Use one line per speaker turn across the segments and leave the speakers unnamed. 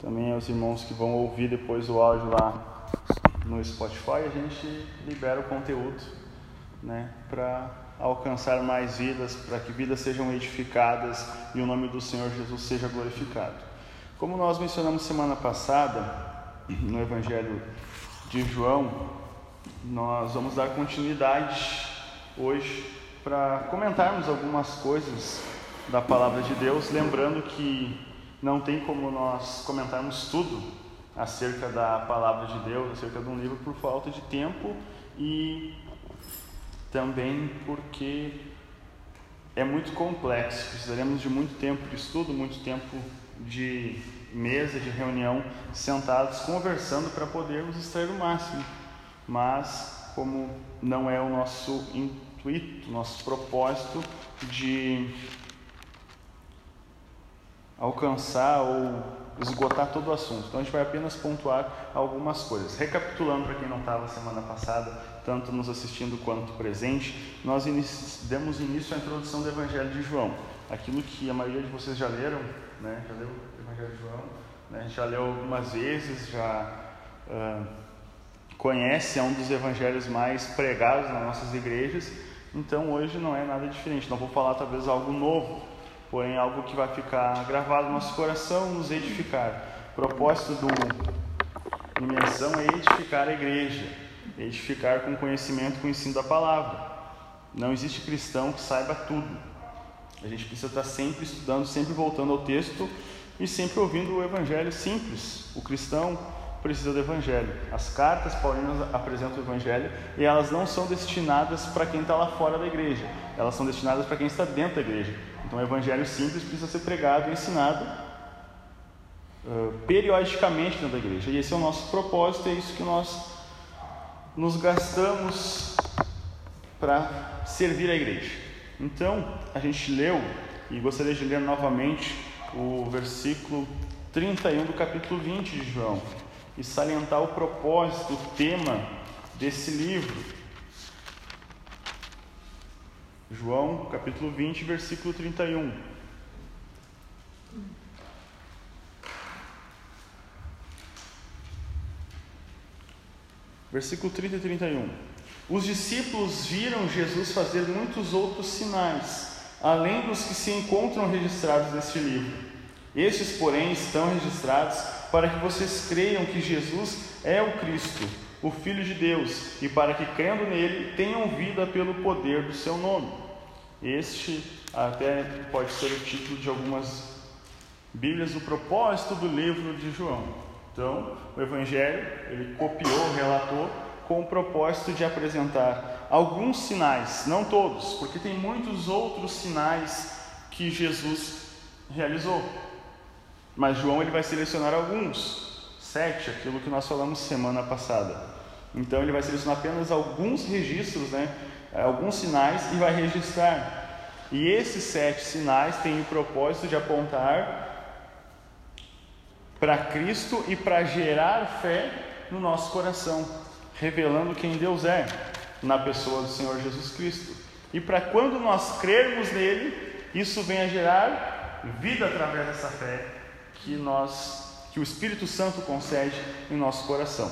também aos irmãos que vão ouvir depois o áudio lá no Spotify, a gente libera o conteúdo né, para alcançar mais vidas, para que vidas sejam edificadas e o nome do Senhor Jesus seja glorificado. Como nós mencionamos semana passada, no Evangelho de João, nós vamos dar continuidade hoje para comentarmos algumas coisas da palavra de Deus, lembrando que não tem como nós comentarmos tudo acerca da palavra de Deus, acerca de um livro por falta de tempo e também porque é muito complexo, precisaremos de muito tempo de estudo, muito tempo de mesa, de reunião, sentados conversando para podermos extrair o máximo. Mas, como não é o nosso intuito, nosso propósito de alcançar ou esgotar todo o assunto. Então a gente vai apenas pontuar algumas coisas. Recapitulando para quem não estava semana passada, tanto nos assistindo quanto presente, nós inici demos início à introdução do Evangelho de João. Aquilo que a maioria de vocês já leram, né? já leu o Evangelho de João, né? já leu algumas vezes, já uh, conhece, é um dos evangelhos mais pregados nas nossas igrejas, então hoje não é nada diferente. Não vou falar talvez algo novo, porém algo que vai ficar gravado no nosso coração, nos edificar. O propósito do dimensão é edificar a igreja, edificar com conhecimento, com o ensino da palavra. Não existe cristão que saiba tudo. A gente precisa estar sempre estudando, sempre voltando ao texto e sempre ouvindo o evangelho simples. O cristão precisa do Evangelho. As cartas paulinas apresentam o Evangelho e elas não são destinadas para quem está lá fora da igreja, elas são destinadas para quem está dentro da igreja. Então, o Evangelho simples precisa ser pregado e ensinado uh, periodicamente dentro da igreja. E esse é o nosso propósito, é isso que nós nos gastamos para servir a igreja. Então, a gente leu e gostaria de ler novamente o versículo 31 do capítulo 20 de João e salientar o propósito, o tema desse livro. João, capítulo 20, versículo 31. Versículo 30 e 31. Os discípulos viram Jesus fazer muitos outros sinais, além dos que se encontram registrados neste livro. Estes, porém, estão registrados para que vocês creiam que Jesus é o Cristo, o Filho de Deus, e para que, crendo nele, tenham vida pelo poder do seu nome. Este até pode ser o título de algumas Bíblias, o propósito do livro de João. Então, o Evangelho, ele copiou, relatou, com o propósito de apresentar alguns sinais, não todos, porque tem muitos outros sinais que Jesus realizou. Mas João ele vai selecionar alguns, sete, aquilo que nós falamos semana passada. Então ele vai selecionar apenas alguns registros, né, alguns sinais e vai registrar. E esses sete sinais têm o propósito de apontar para Cristo e para gerar fé no nosso coração, revelando quem Deus é na pessoa do Senhor Jesus Cristo. E para quando nós crermos nele, isso venha gerar vida através dessa fé que nós que o Espírito Santo concede em nosso coração.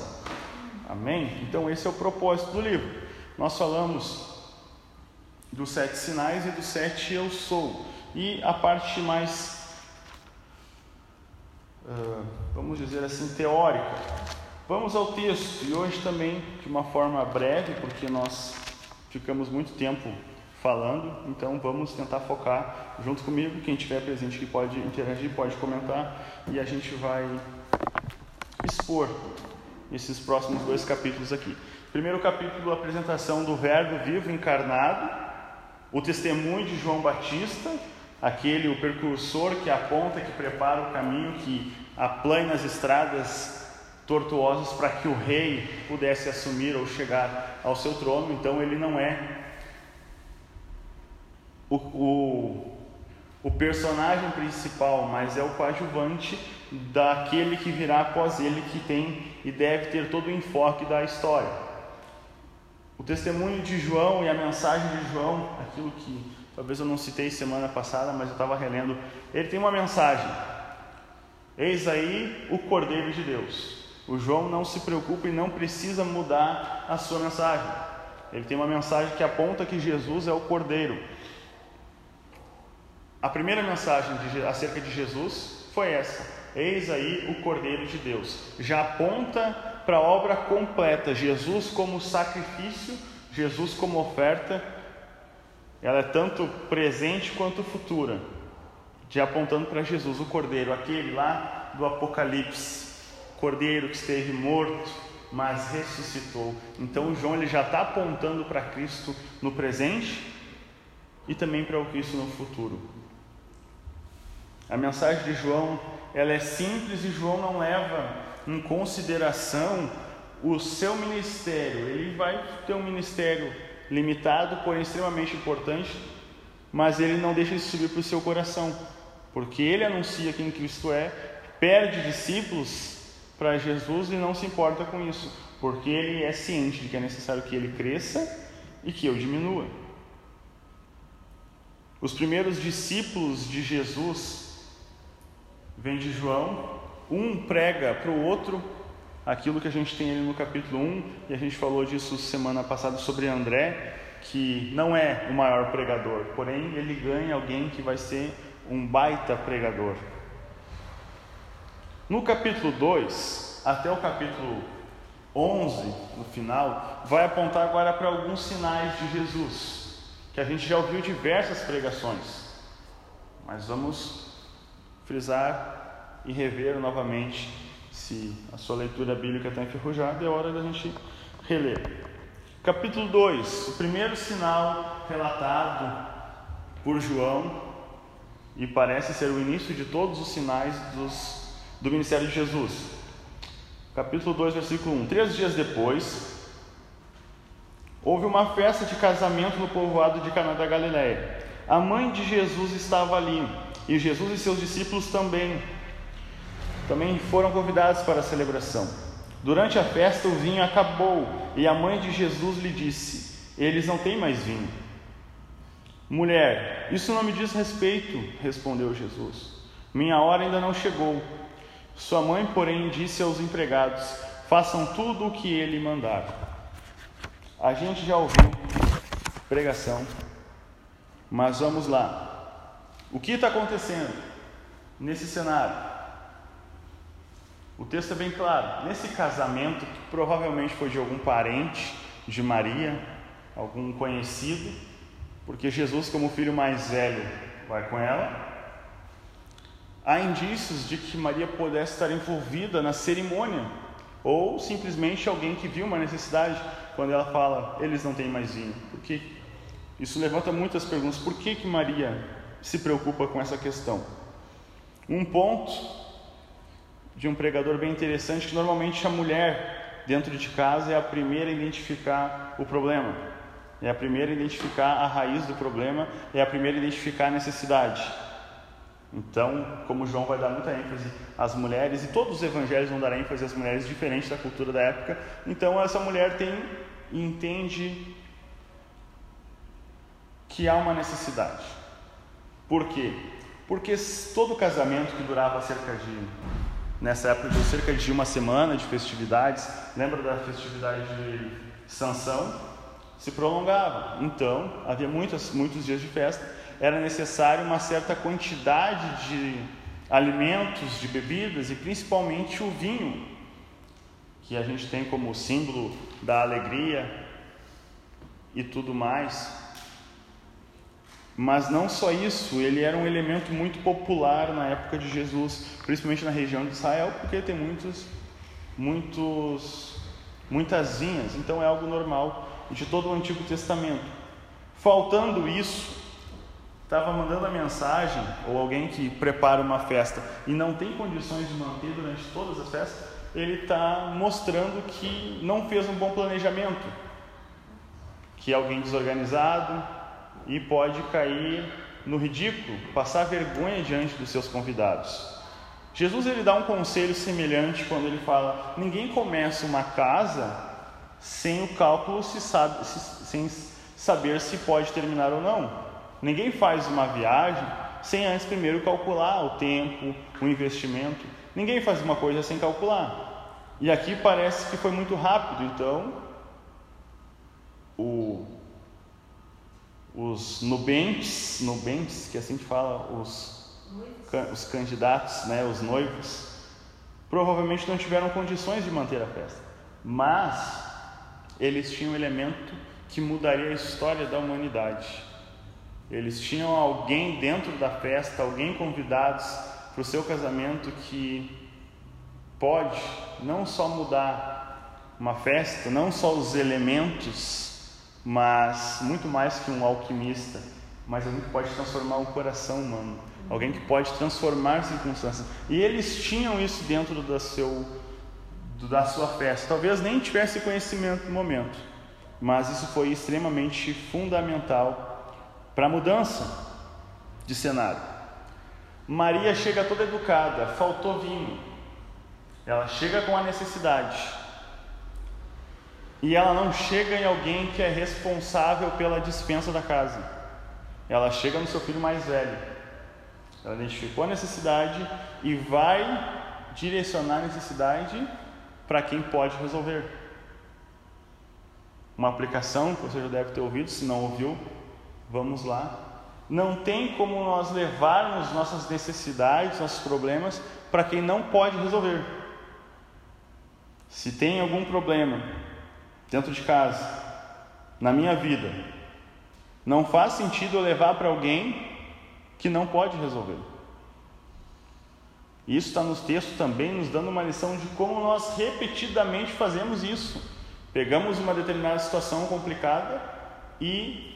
Amém? Então esse é o propósito do livro. Nós falamos dos sete sinais e dos sete eu sou. E a parte mais, uh, vamos dizer assim, teórica. Vamos ao texto e hoje também de uma forma breve, porque nós ficamos muito tempo falando, então vamos tentar focar junto comigo. Quem estiver presente que pode interagir, pode comentar e a gente vai expor esses próximos dois capítulos aqui. Primeiro capítulo, a apresentação do Verbo vivo encarnado, o testemunho de João Batista, aquele o precursor que aponta, que prepara o caminho, que aplana as estradas tortuosas para que o rei pudesse assumir ou chegar ao seu trono. Então ele não é o, o, o personagem principal, mas é o coadjuvante daquele que virá após ele, que tem e deve ter todo o enfoque da história. O testemunho de João e a mensagem de João, aquilo que talvez eu não citei semana passada, mas eu estava relendo, ele tem uma mensagem. Eis aí o Cordeiro de Deus. O João não se preocupa e não precisa mudar a sua mensagem. Ele tem uma mensagem que aponta que Jesus é o Cordeiro. A primeira mensagem de, acerca de Jesus foi essa: Eis aí o Cordeiro de Deus. Já aponta para a obra completa: Jesus como sacrifício, Jesus como oferta. Ela é tanto presente quanto futura, de apontando para Jesus, o Cordeiro, aquele lá do Apocalipse, Cordeiro que esteve morto, mas ressuscitou. Então João ele já está apontando para Cristo no presente e também para o Cristo no futuro. A mensagem de João ela é simples e João não leva em consideração o seu ministério. Ele vai ter um ministério limitado, porém extremamente importante, mas ele não deixa isso subir para o seu coração, porque ele anuncia quem Cristo é, perde discípulos para Jesus e não se importa com isso, porque ele é ciente de que é necessário que ele cresça e que eu diminua. Os primeiros discípulos de Jesus vêm de João, um prega para o outro aquilo que a gente tem ali no capítulo 1, e a gente falou disso semana passada sobre André, que não é o maior pregador, porém ele ganha alguém que vai ser um baita pregador. No capítulo 2, até o capítulo 11, no final, vai apontar agora para alguns sinais de Jesus, que a gente já ouviu diversas pregações, mas vamos frisar e rever novamente se a sua leitura bíblica está enferrujada, é hora da gente reler. Capítulo 2, o primeiro sinal relatado por João, e parece ser o início de todos os sinais dos, do ministério de Jesus. Capítulo 2, versículo 1: Três dias depois, houve uma festa de casamento no povoado de Caná da Galiléia. A mãe de Jesus estava ali, e Jesus e seus discípulos também também foram convidados para a celebração. Durante a festa, o vinho acabou e a mãe de Jesus lhe disse: Eles não têm mais vinho. Mulher, isso não me diz respeito, respondeu Jesus. Minha hora ainda não chegou. Sua mãe, porém, disse aos empregados: Façam tudo o que ele mandar. A gente já ouviu pregação, mas vamos lá. O que está acontecendo nesse cenário? O texto é bem claro. Nesse casamento, que provavelmente foi de algum parente de Maria, algum conhecido, porque Jesus, como filho mais velho, vai com ela. Há indícios de que Maria pudesse estar envolvida na cerimônia, ou simplesmente alguém que viu uma necessidade quando ela fala, eles não têm mais vinho. Porque isso levanta muitas perguntas. Por que, que Maria se preocupa com essa questão? Um ponto de um pregador bem interessante que normalmente a mulher dentro de casa é a primeira a identificar o problema, é a primeira a identificar a raiz do problema, é a primeira a identificar a necessidade. Então, como João vai dar muita ênfase às mulheres, e todos os evangelhos vão dar ênfase às mulheres diferentes da cultura da época, então essa mulher tem entende que há uma necessidade. Por quê? Porque todo casamento que durava cerca de nessa época de cerca de uma semana de festividades, lembra da festividade de Sansão? Se prolongava. Então, havia muitos, muitos dias de festa, era necessário uma certa quantidade de alimentos, de bebidas e principalmente o vinho, que a gente tem como símbolo da alegria e tudo mais. Mas não só isso, ele era um elemento muito popular na época de Jesus, principalmente na região de Israel, porque tem muitos, muitos, muitas vinhas, então é algo normal de todo o Antigo Testamento. Faltando isso, estava mandando a mensagem, ou alguém que prepara uma festa e não tem condições de manter durante todas as festas, ele está mostrando que não fez um bom planejamento, que é alguém desorganizado, e pode cair no ridículo, passar vergonha diante dos seus convidados. Jesus ele dá um conselho semelhante quando ele fala: ninguém começa uma casa sem o cálculo se sabe, se, sem saber se pode terminar ou não. Ninguém faz uma viagem sem antes primeiro calcular o tempo, o investimento. Ninguém faz uma coisa sem calcular. E aqui parece que foi muito rápido, então o, os nubentes, nubentes, que assim que fala, os, os candidatos, né, os noivos, provavelmente não tiveram condições de manter a festa, mas eles tinham um elemento que mudaria a história da humanidade. Eles tinham alguém dentro da festa, alguém convidados para o seu casamento que pode não só mudar uma festa, não só os elementos, mas muito mais que um alquimista, mas alguém que pode transformar o coração humano, alguém que pode transformar circunstâncias. E eles tinham isso dentro do seu, da sua festa. Talvez nem tivesse conhecimento no momento, mas isso foi extremamente fundamental para a mudança de cenário. Maria chega toda educada, faltou vinho. Ela chega com a necessidade. E ela não chega em alguém que é responsável pela dispensa da casa. Ela chega no seu filho mais velho. Ela identificou a necessidade e vai direcionar a necessidade para quem pode resolver. Uma aplicação que você já deve ter ouvido, se não ouviu, vamos lá. Não tem como nós levarmos nossas necessidades, nossos problemas para quem não pode resolver. Se tem algum problema dentro de casa, na minha vida, não faz sentido eu levar para alguém que não pode resolver. Isso está nos textos também nos dando uma lição de como nós repetidamente fazemos isso. Pegamos uma determinada situação complicada e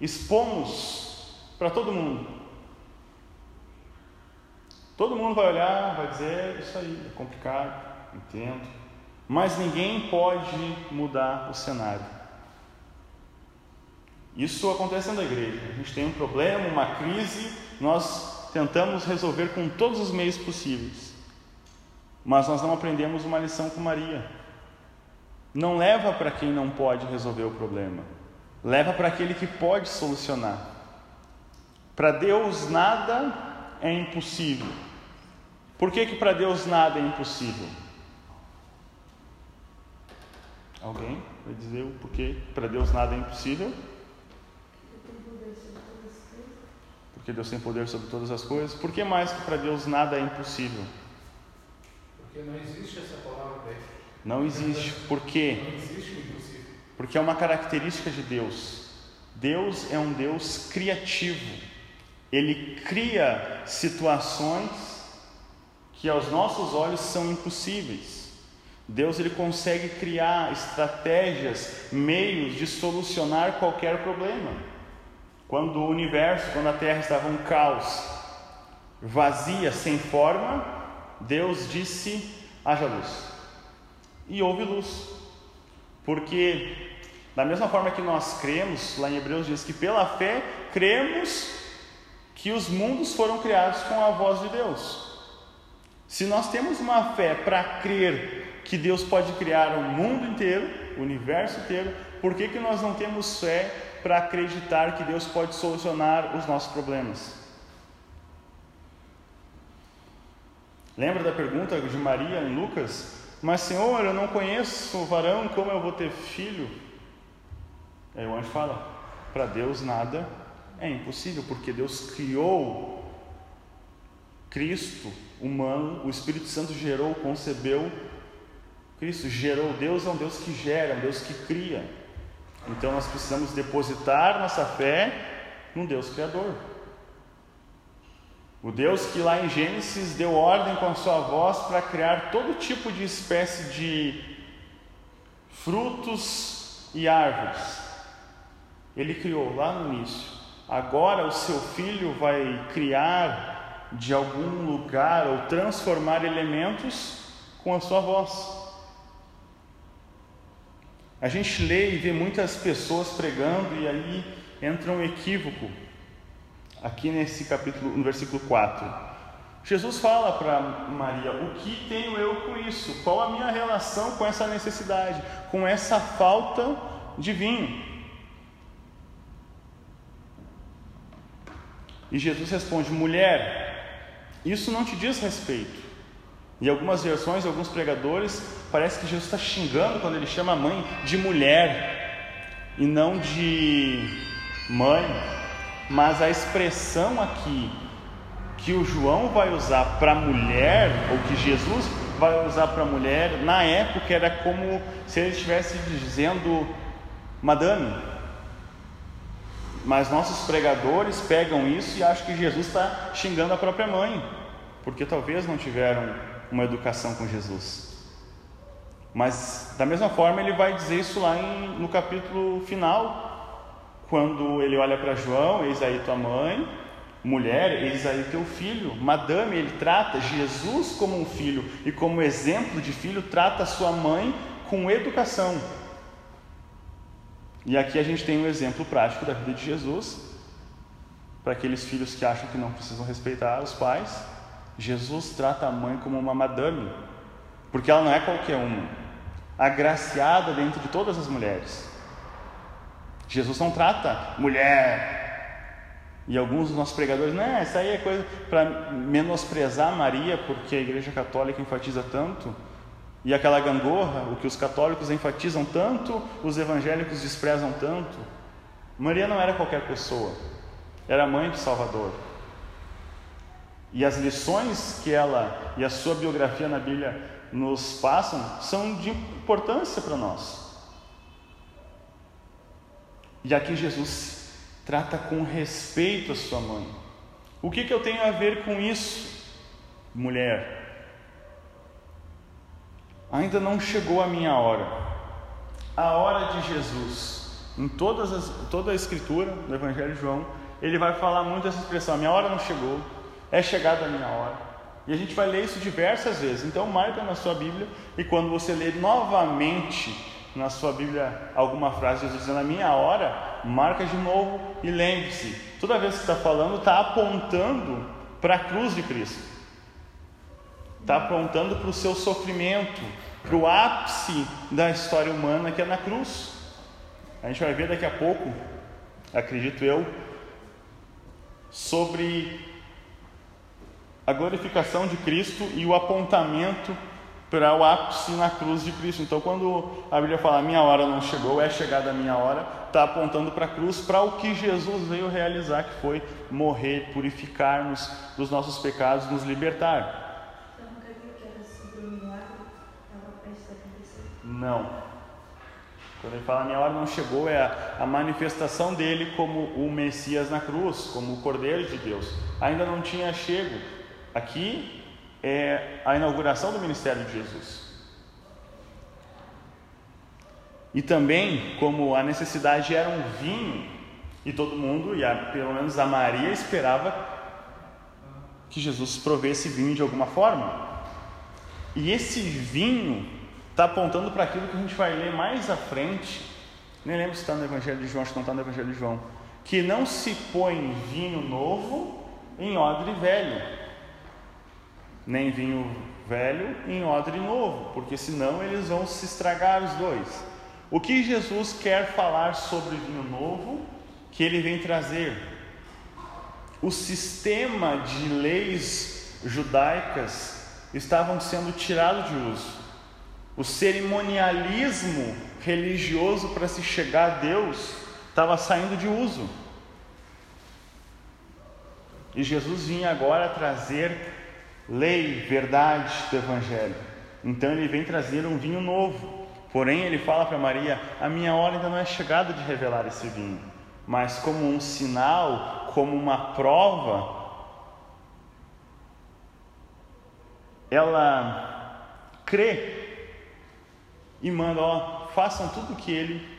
expomos para todo mundo. Todo mundo vai olhar, vai dizer: Isso aí é complicado, entendo mas ninguém pode mudar o cenário. Isso acontece na igreja. A gente tem um problema, uma crise, nós tentamos resolver com todos os meios possíveis, mas nós não aprendemos uma lição com Maria. Não leva para quem não pode resolver o problema, leva para aquele que pode solucionar. Para Deus nada é impossível. Por que, que para Deus nada é impossível? Alguém vai dizer o porquê para Deus nada é impossível? Porque Deus tem poder sobre todas as coisas. Por que mais que para Deus nada é impossível?
Porque não existe essa palavra bem.
Não existe. Por quê?
Não existe o impossível.
Porque é uma característica de Deus. Deus é um Deus criativo. Ele cria situações que aos nossos olhos são impossíveis. Deus ele consegue criar estratégias, meios de solucionar qualquer problema. Quando o universo, quando a Terra estava um caos, vazia, sem forma, Deus disse: haja luz. E houve luz. Porque, da mesma forma que nós cremos, lá em Hebreus diz que pela fé cremos que os mundos foram criados com a voz de Deus. Se nós temos uma fé para crer que Deus pode criar o mundo inteiro, o universo inteiro, por que, que nós não temos fé para acreditar que Deus pode solucionar os nossos problemas? Lembra da pergunta de Maria em Lucas? Mas Senhor, eu não conheço o varão, como eu vou ter filho? Aí o anjo fala: para Deus nada é impossível, porque Deus criou Cristo humano, o Espírito Santo gerou, concebeu Cristo gerou Deus é um Deus que gera, um Deus que cria. Então nós precisamos depositar nossa fé num Deus criador. O Deus que lá em Gênesis deu ordem com a sua voz para criar todo tipo de espécie de frutos e árvores. Ele criou lá no início. Agora o seu filho vai criar de algum lugar ou transformar elementos com a sua voz. A gente lê e vê muitas pessoas pregando e aí entra um equívoco aqui nesse capítulo, no versículo 4. Jesus fala para Maria: O que tenho eu com isso? Qual a minha relação com essa necessidade, com essa falta de vinho? E Jesus responde: Mulher, isso não te diz respeito. Em algumas versões, alguns pregadores, parece que Jesus está xingando quando ele chama a mãe de mulher e não de mãe. Mas a expressão aqui que o João vai usar para mulher, ou que Jesus vai usar para mulher, na época era como se ele estivesse dizendo madame. Mas nossos pregadores pegam isso e acham que Jesus está xingando a própria mãe, porque talvez não tiveram uma educação com Jesus. Mas da mesma forma ele vai dizer isso lá em, no capítulo final, quando ele olha para João, eis aí tua mãe, mulher, eis aí teu filho, madame, ele trata Jesus como um filho e como exemplo de filho, trata sua mãe com educação. E aqui a gente tem um exemplo prático da vida de Jesus, para aqueles filhos que acham que não precisam respeitar os pais. Jesus trata a mãe como uma madame, porque ela não é qualquer uma, agraciada dentro de todas as mulheres. Jesus não trata mulher. E alguns dos nossos pregadores, não, isso aí é coisa para menosprezar Maria, porque a Igreja Católica enfatiza tanto. E aquela gangorra, o que os católicos enfatizam tanto, os evangélicos desprezam tanto. Maria não era qualquer pessoa, era mãe de Salvador. E as lições que ela e a sua biografia na Bíblia nos passam são de importância para nós. E aqui Jesus trata com respeito a sua mãe. O que, que eu tenho a ver com isso, mulher? Ainda não chegou a minha hora. A hora de Jesus. Em todas as, toda a escritura do Evangelho de João, ele vai falar muito essa expressão: a minha hora não chegou, é chegada a minha hora. E a gente vai ler isso diversas vezes. Então, marca na sua Bíblia e quando você ler novamente na sua Bíblia alguma frase de Jesus dizendo a minha hora, marca de novo e lembre-se: toda vez que está falando, está apontando para a cruz de Cristo, está apontando para o seu sofrimento, para o ápice da história humana que é na cruz. A gente vai ver daqui a pouco, acredito eu, sobre a glorificação de Cristo e o apontamento para o ápice na cruz de Cristo. Então, quando a Bíblia fala minha hora não chegou, é chegada a minha hora, está apontando para a cruz, para o que Jesus veio realizar, que foi morrer, purificar-nos dos nossos pecados, nos libertar. Não. Quando ele fala minha hora não chegou, é a, a manifestação dele como o Messias na cruz, como o Cordeiro de Deus. Ainda não tinha chego Aqui é a inauguração do ministério de Jesus. E também, como a necessidade era um vinho, e todo mundo, e a, pelo menos a Maria, esperava que Jesus provesse vinho de alguma forma. E esse vinho está apontando para aquilo que a gente vai ler mais à frente. Nem lembro se está no Evangelho de João, acho que não está no Evangelho de João. Que não se põe vinho novo em odre velho nem vinho velho em odre novo, porque senão eles vão se estragar os dois. O que Jesus quer falar sobre vinho novo que ele vem trazer? O sistema de leis judaicas estavam sendo tirado de uso. O cerimonialismo religioso para se chegar a Deus estava saindo de uso. E Jesus vinha agora trazer lei, verdade do Evangelho. Então ele vem trazer um vinho novo. Porém, ele fala para Maria: A minha hora ainda não é chegada de revelar esse vinho, mas como um sinal, como uma prova, ela crê e manda: Ó, façam tudo o que ele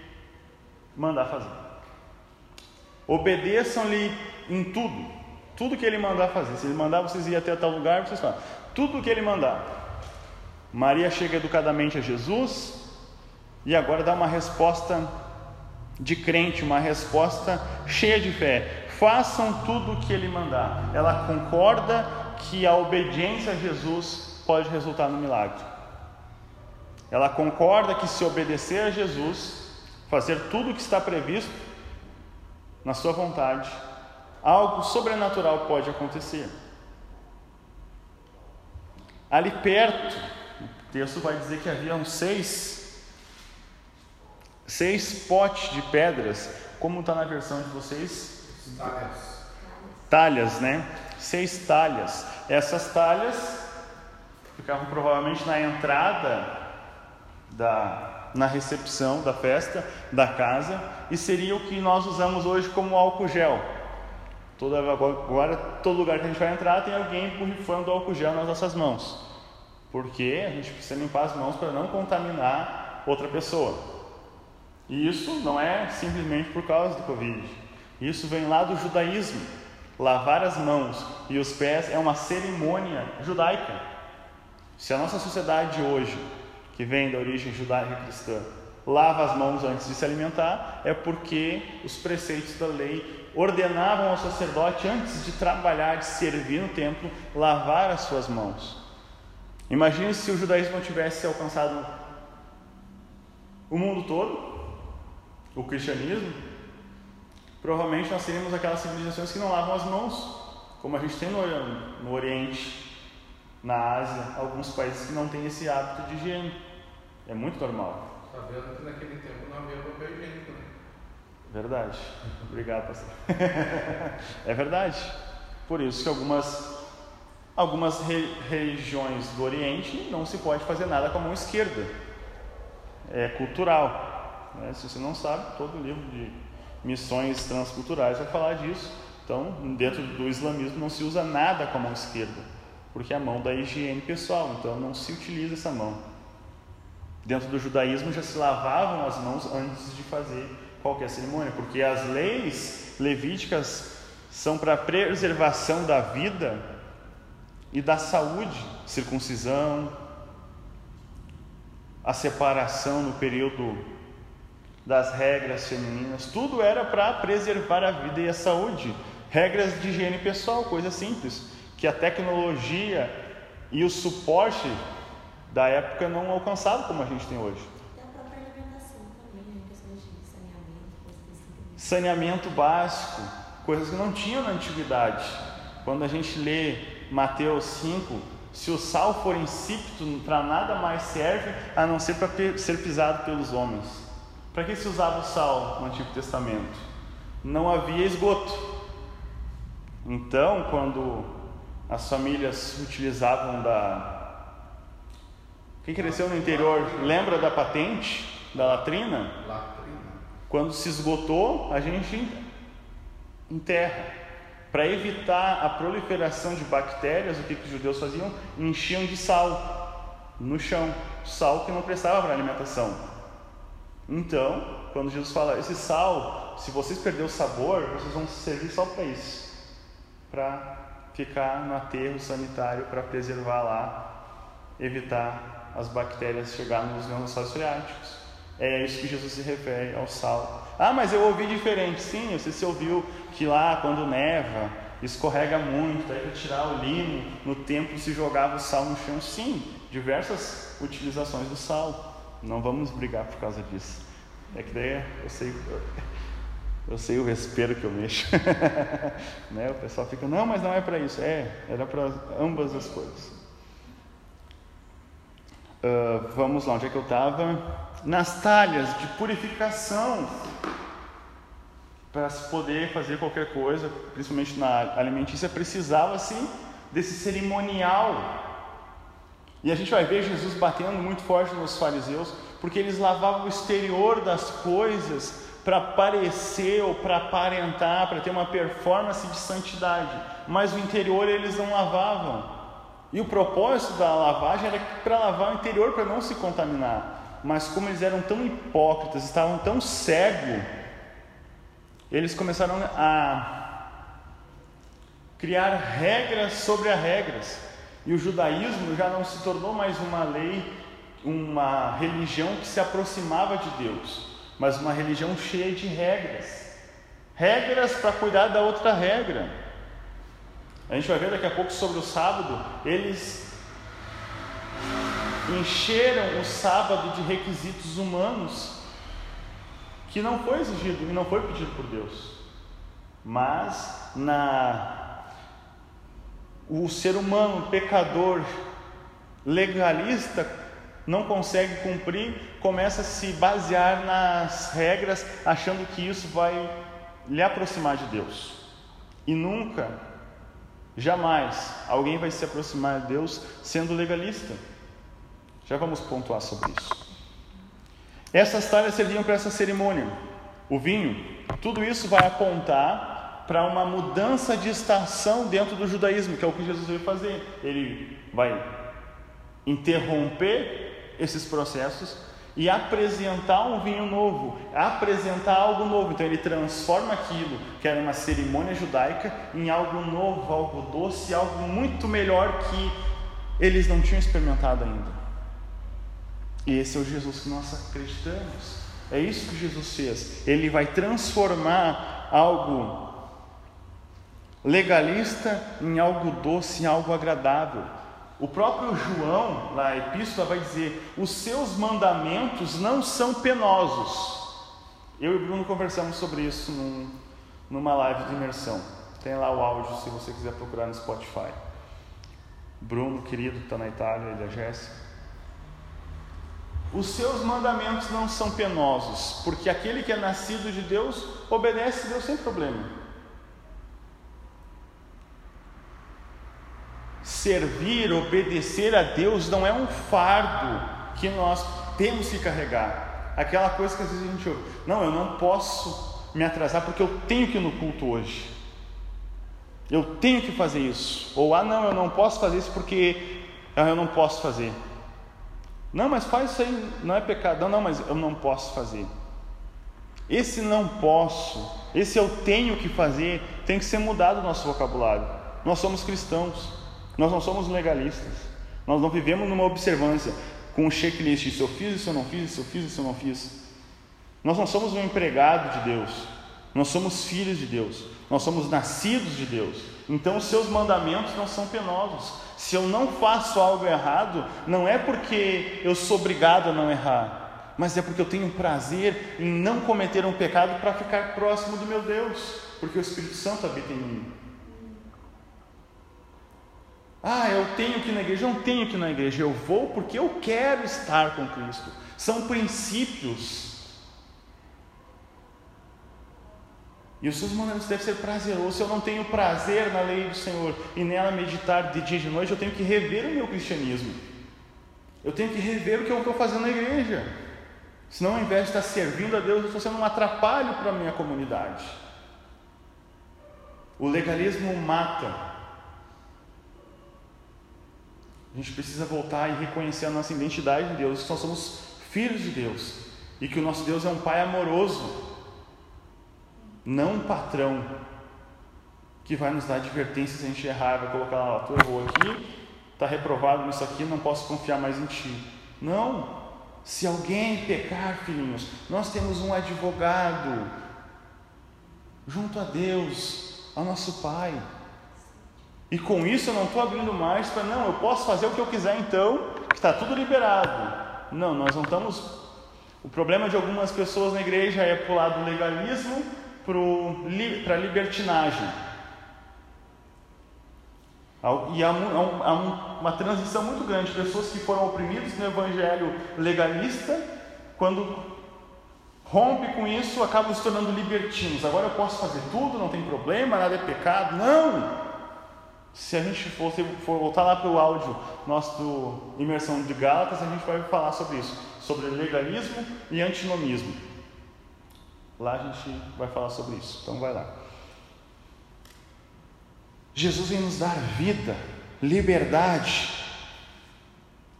mandar fazer. Obedeçam-lhe em tudo, tudo que ele mandar fazer. Se ele mandar vocês ir até tal lugar, vocês fazem. Tudo que ele mandar. Maria chega educadamente a Jesus e agora dá uma resposta de crente, uma resposta cheia de fé. Façam tudo o que ele mandar. Ela concorda que a obediência a Jesus pode resultar no milagre. Ela concorda que se obedecer a Jesus, fazer tudo o que está previsto na sua vontade, algo sobrenatural pode acontecer. Ali perto, o texto vai dizer que haviam seis, seis potes de pedras, como está na versão de vocês?
Talhas.
Talhas, né? Seis talhas. Essas talhas ficavam provavelmente na entrada da, na recepção da festa da casa e seria o que nós usamos hoje como álcool gel. Toda, agora, todo lugar que a gente vai entrar tem alguém borrifando álcool gel nas nossas mãos, porque a gente precisa limpar as mãos para não contaminar outra pessoa. E isso não é simplesmente por causa do Covid, isso vem lá do judaísmo. Lavar as mãos e os pés é uma cerimônia judaica. Se a nossa sociedade hoje que vem da origem judaica cristã, lava as mãos antes de se alimentar, é porque os preceitos da lei ordenavam ao sacerdote, antes de trabalhar, de servir no templo, lavar as suas mãos. Imagine se o judaísmo não tivesse alcançado o mundo todo, o cristianismo, provavelmente nós seríamos aquelas civilizações que não lavam as mãos, como a gente tem no, no Oriente, na Ásia, alguns países que não têm esse hábito de higiene. É muito normal.
Sabendo que naquele tempo não havia papel higiênico, né?
Verdade. Obrigado, pastor. é verdade. Por isso que algumas, algumas re, regiões do Oriente não se pode fazer nada com a mão esquerda. É cultural. Né? Se você não sabe, todo livro de missões transculturais vai falar disso. Então, dentro do islamismo não se usa nada com a mão esquerda, porque é a mão da higiene pessoal, então não se utiliza essa mão. Dentro do judaísmo já se lavavam as mãos antes de fazer qualquer cerimônia, porque as leis levíticas são para a preservação da vida e da saúde, circuncisão, a separação no período das regras femininas, tudo era para preservar a vida e a saúde. Regras de higiene pessoal, coisa simples, que a tecnologia e o suporte da época não alcançado como a gente tem hoje.
E a própria alimentação também, né? Questões de saneamento, coisas assim.
Saneamento básico, coisas que não tinham na antiguidade. Quando a gente lê Mateus 5, se o sal for insípido, para nada mais serve a não ser para ser pisado pelos homens. Para que se usava o sal no Antigo Testamento? Não havia esgoto. Então, quando as famílias utilizavam da quem cresceu no interior lembra da patente da latrina?
Latrina.
Quando se esgotou, a gente enterra. Para evitar a proliferação de bactérias, o que, que os judeus faziam? Enchiam de sal no chão, sal que não prestava para alimentação. Então, quando Jesus fala, esse sal, se vocês perderem o sabor, vocês vão servir só para isso, para ficar no aterro sanitário, para preservar lá, evitar as bactérias chegarem nos lençóis freáticos. É isso que Jesus se refere ao sal. Ah, mas eu ouvi diferente. Sim, você se ouviu que lá quando neva, escorrega muito, aí para tirar o limo, no templo se jogava o sal no chão. Sim, diversas utilizações do sal. Não vamos brigar por causa disso. É que daí eu sei, eu sei o vespeiro que eu mexo. né? O pessoal fica, não, mas não é para isso. É, era para ambas as coisas. Uh, vamos lá, onde é que eu estava? Nas talhas de purificação para se poder fazer qualquer coisa, principalmente na alimentícia, precisava-se desse cerimonial. E a gente vai ver Jesus batendo muito forte nos fariseus, porque eles lavavam o exterior das coisas para parecer ou para aparentar, para ter uma performance de santidade, mas o interior eles não lavavam. E o propósito da lavagem era para lavar o interior, para não se contaminar. Mas como eles eram tão hipócritas, estavam tão cegos, eles começaram a criar regras sobre as regras. E o judaísmo já não se tornou mais uma lei, uma religião que se aproximava de Deus, mas uma religião cheia de regras. Regras para cuidar da outra regra. A gente vai ver daqui a pouco sobre o sábado, eles encheram o sábado de requisitos humanos que não foi exigido e não foi pedido por Deus. Mas na o ser humano pecador legalista não consegue cumprir, começa a se basear nas regras, achando que isso vai lhe aproximar de Deus. E nunca, jamais, alguém vai se aproximar de Deus sendo legalista. Já vamos pontuar sobre isso. Essas talhas serviam para essa cerimônia. O vinho, tudo isso vai apontar para uma mudança de estação dentro do judaísmo, que é o que Jesus veio fazer. Ele vai interromper esses processos e apresentar um vinho novo, apresentar algo novo. Então ele transforma aquilo que era uma cerimônia judaica em algo novo, algo doce, algo muito melhor que eles não tinham experimentado ainda. E esse é o Jesus que nós acreditamos. É isso que Jesus fez. Ele vai transformar algo legalista em algo doce, em algo agradável. O próprio João, na epístola, vai dizer: os seus mandamentos não são penosos. Eu e o Bruno conversamos sobre isso num, numa live de imersão. Tem lá o áudio se você quiser procurar no Spotify. Bruno, querido, está na Itália, ele é Jéssica. Os seus mandamentos não são penosos, porque aquele que é nascido de Deus obedece a Deus sem problema. servir, obedecer a Deus não é um fardo que nós temos que carregar. Aquela coisa que às vezes a gente ouve, não, eu não posso me atrasar porque eu tenho que ir no culto hoje. Eu tenho que fazer isso. Ou, ah, não, eu não posso fazer isso porque ah, eu não posso fazer. Não, mas faz isso aí, não é pecado. Não, não, mas eu não posso fazer. Esse não posso, esse eu tenho que fazer, tem que ser mudado o nosso vocabulário. Nós somos cristãos. Nós não somos legalistas. Nós não vivemos numa observância com um checklist: isso eu fiz, isso eu não fiz, isso eu fiz, isso eu não fiz. Nós não somos um empregado de Deus. Nós somos filhos de Deus. Nós somos nascidos de Deus. Então os seus mandamentos não são penosos. Se eu não faço algo errado, não é porque eu sou obrigado a não errar, mas é porque eu tenho prazer em não cometer um pecado para ficar próximo do meu Deus, porque o Espírito Santo habita em mim. Ah, eu tenho que ir na igreja, eu não tenho que ir na igreja, eu vou porque eu quero estar com Cristo. São princípios. E os seus mandamentos devem ser prazerosos. Se eu não tenho prazer na lei do Senhor e nela meditar de dia e de noite, eu tenho que rever o meu cristianismo. Eu tenho que rever o que eu estou fazendo na igreja. Senão, ao invés de estar servindo a Deus, eu estou sendo um atrapalho para a minha comunidade. O legalismo mata a gente precisa voltar e reconhecer a nossa identidade em Deus, que nós somos filhos de Deus e que o nosso Deus é um Pai amoroso, não um patrão que vai nos dar advertências se a gente errar, vai colocar lá, tu errou aqui, está reprovado nisso aqui, não posso confiar mais em ti. Não. Se alguém pecar, filhinhos, nós temos um advogado junto a Deus, ao nosso Pai. E com isso eu não estou abrindo mais para, não, eu posso fazer o que eu quiser então, que está tudo liberado. Não, nós não estamos. O problema de algumas pessoas na igreja é pular do legalismo para a libertinagem. E há, há uma transição muito grande. Pessoas que foram oprimidas no evangelho legalista, quando rompe com isso, acabam se tornando libertinos. Agora eu posso fazer tudo, não tem problema, nada é pecado. Não! Se a gente for, for voltar lá para o áudio nosso do Imersão de Gálatas, a gente vai falar sobre isso, sobre legalismo e antinomismo. Lá a gente vai falar sobre isso. Então vai lá. Jesus vem nos dar vida, liberdade,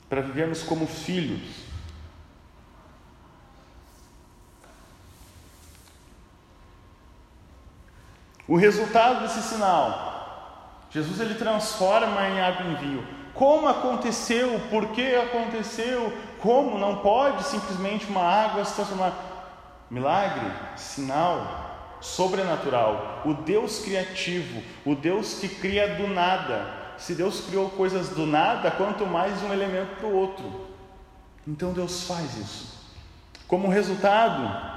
para vivermos como filhos. O resultado desse sinal Jesus ele transforma em água em vinho. Como aconteceu? Por que aconteceu? Como? Não pode simplesmente uma água se transformar. Milagre, sinal, sobrenatural. O Deus criativo, o Deus que cria do nada. Se Deus criou coisas do nada, quanto mais um elemento para o outro. Então Deus faz isso. Como resultado,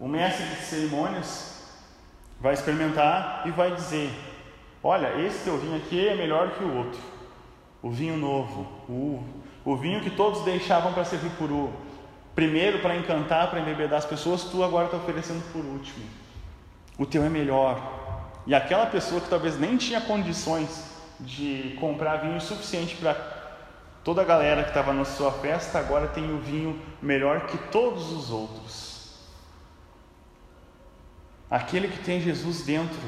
o mestre de cerimônias vai experimentar e vai dizer: Olha, esse teu vinho aqui é melhor que o outro. o vinho novo, o, o vinho que todos deixavam para servir por o primeiro para encantar, para embebedar as pessoas, tu agora está oferecendo por último. O teu é melhor. E aquela pessoa que talvez nem tinha condições de comprar vinho suficiente para toda a galera que estava na sua festa, agora tem o vinho melhor que todos os outros. Aquele que tem Jesus dentro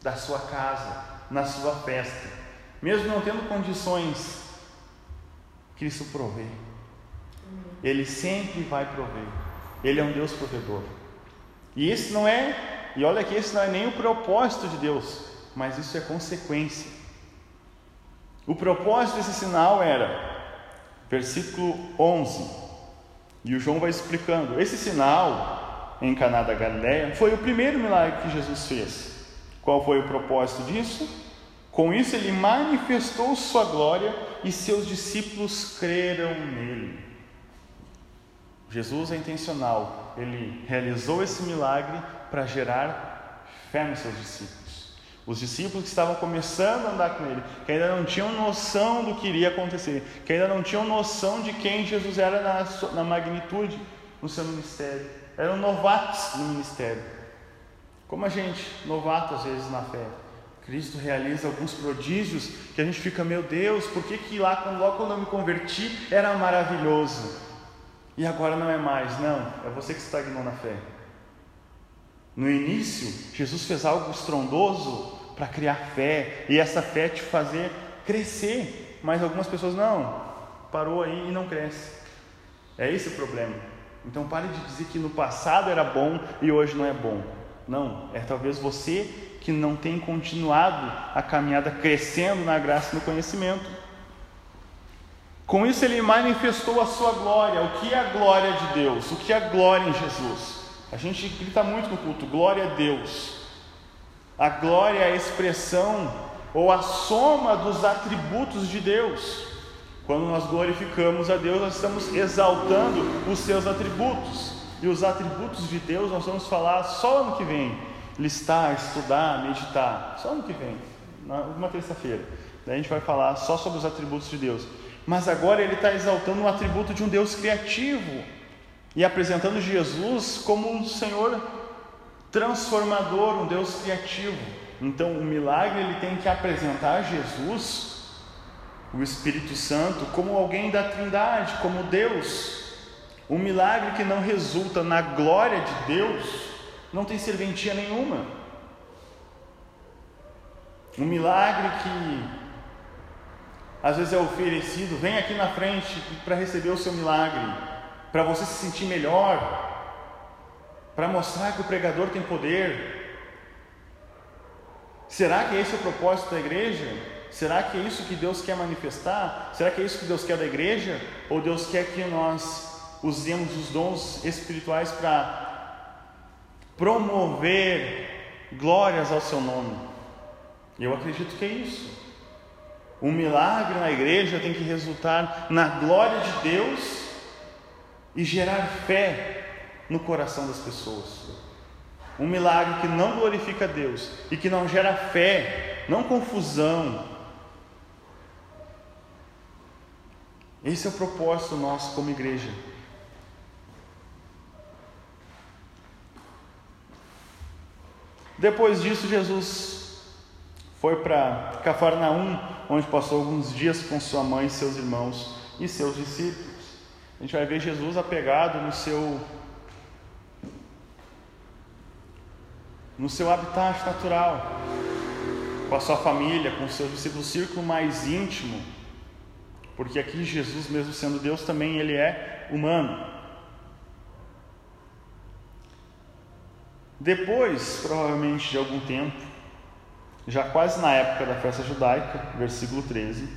da sua casa, na sua festa, mesmo não tendo condições, Cristo provê. Ele sempre vai prover. Ele é um Deus provedor. E esse não é, e olha que esse não é nem o propósito de Deus, mas isso é consequência. O propósito desse sinal era, versículo 11, e o João vai explicando: esse sinal em Caná da Galileia foi o primeiro milagre que Jesus fez. Qual foi o propósito disso? Com isso ele manifestou sua glória e seus discípulos creram nele. Jesus é intencional, ele realizou esse milagre para gerar fé nos seus discípulos. Os discípulos que estavam começando a andar com ele, que ainda não tinham noção do que iria acontecer, que ainda não tinham noção de quem Jesus era na, na magnitude no seu ministério, eram novatos no ministério. Como a gente, novato às vezes na fé. Cristo realiza alguns prodígios que a gente fica, meu Deus, por que, que lá, logo quando eu me converti, era maravilhoso e agora não é mais? Não, é você que estagnou na fé. No início, Jesus fez algo estrondoso para criar fé e essa fé te fazer crescer, mas algumas pessoas não, parou aí e não cresce. É esse o problema. Então pare de dizer que no passado era bom e hoje não é bom. Não, é talvez você que não tem continuado a caminhada crescendo na graça e no conhecimento. Com isso ele manifestou a sua glória. O que é a glória de Deus? O que é a glória em Jesus? A gente grita muito no culto: glória a Deus. A glória é a expressão ou a soma dos atributos de Deus. Quando nós glorificamos a Deus, nós estamos exaltando os seus atributos. E os atributos de Deus nós vamos falar só ano que vem. Listar, estudar, meditar. Só ano que vem, uma terça-feira. Daí a gente vai falar só sobre os atributos de Deus. Mas agora ele está exaltando um atributo de um Deus criativo e apresentando Jesus como um Senhor transformador, um Deus criativo. Então, o milagre ele tem que apresentar Jesus, o Espírito Santo, como alguém da Trindade, como Deus. Um milagre que não resulta na glória de Deus, não tem serventia nenhuma. Um milagre que às vezes é oferecido, vem aqui na frente para receber o seu milagre para você se sentir melhor, para mostrar que o pregador tem poder. Será que esse é o propósito da igreja? Será que é isso que Deus quer manifestar? Será que é isso que Deus quer da igreja? Ou Deus quer que nós usemos os dons espirituais para promover glórias ao seu nome? Eu acredito que é isso. Um milagre na igreja tem que resultar na glória de Deus e gerar fé no coração das pessoas. Um milagre que não glorifica Deus e que não gera fé, não confusão. Esse é o propósito nosso como igreja. Depois disso, Jesus foi para Cafarnaum, onde passou alguns dias com sua mãe, seus irmãos e seus discípulos a gente vai ver Jesus apegado no seu no seu habitat natural, com a sua família, com seus discípulos, círculo mais íntimo, porque aqui Jesus, mesmo sendo Deus, também ele é humano. Depois, provavelmente de algum tempo, já quase na época da festa judaica, versículo 13,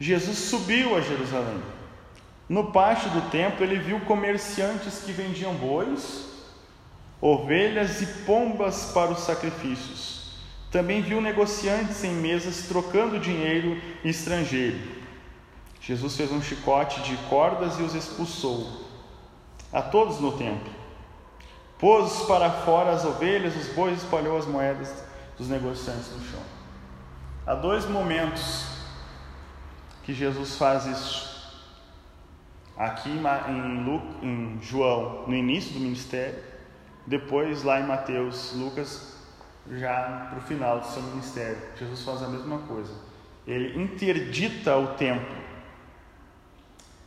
Jesus subiu a Jerusalém. No pátio do templo, ele viu comerciantes que vendiam bois, ovelhas e pombas para os sacrifícios. Também viu negociantes em mesas trocando dinheiro estrangeiro. Jesus fez um chicote de cordas e os expulsou, a todos no templo. Pôs para fora as ovelhas, os bois espalhou as moedas dos negociantes no chão. Há dois momentos que Jesus faz isso. Aqui em, em João, no início do ministério, depois lá em Mateus, Lucas, já para o final do seu ministério. Jesus faz a mesma coisa. Ele interdita o templo.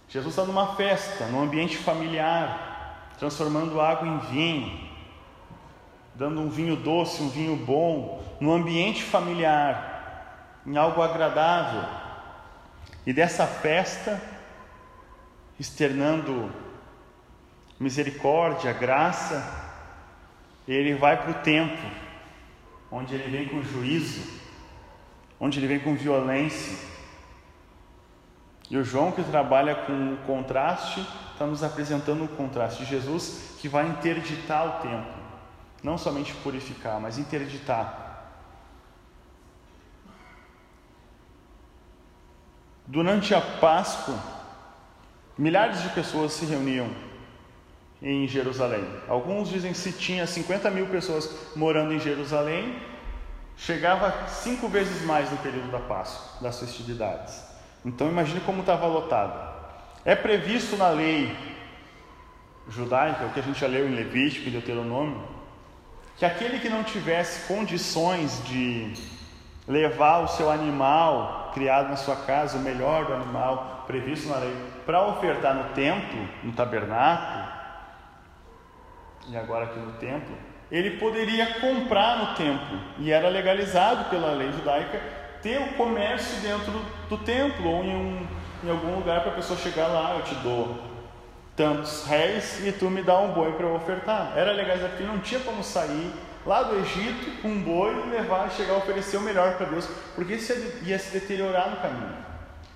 Jesus está numa festa, num ambiente familiar, transformando água em vinho, dando um vinho doce, um vinho bom, num ambiente familiar, em algo agradável. E dessa festa, externando misericórdia, graça, ele vai para o templo, onde ele vem com juízo, onde ele vem com violência. E o João, que trabalha com o contraste, está nos apresentando o contraste de Jesus que vai interditar o templo, não somente purificar, mas interditar. Durante a Páscoa, milhares de pessoas se reuniam em Jerusalém. Alguns dizem que se tinha 50 mil pessoas morando em Jerusalém, chegava cinco vezes mais no período da Páscoa, das festividades. Então imagine como estava lotado. É previsto na lei judaica, o que a gente já leu em Levítico e Deuteronômio, que aquele que não tivesse condições de levar o seu animal criado na sua casa, o melhor do animal previsto na lei, para ofertar no templo, no tabernáculo, e agora aqui no templo, ele poderia comprar no templo, e era legalizado pela lei judaica ter o comércio dentro do templo ou em, um, em algum lugar para a pessoa chegar lá, eu te dou tantos réis e tu me dá um boi para eu ofertar. Era legalizado porque não tinha como sair lá do Egito com um boi e levar, chegar a oferecer o melhor para Deus, porque isso ia se deteriorar no caminho.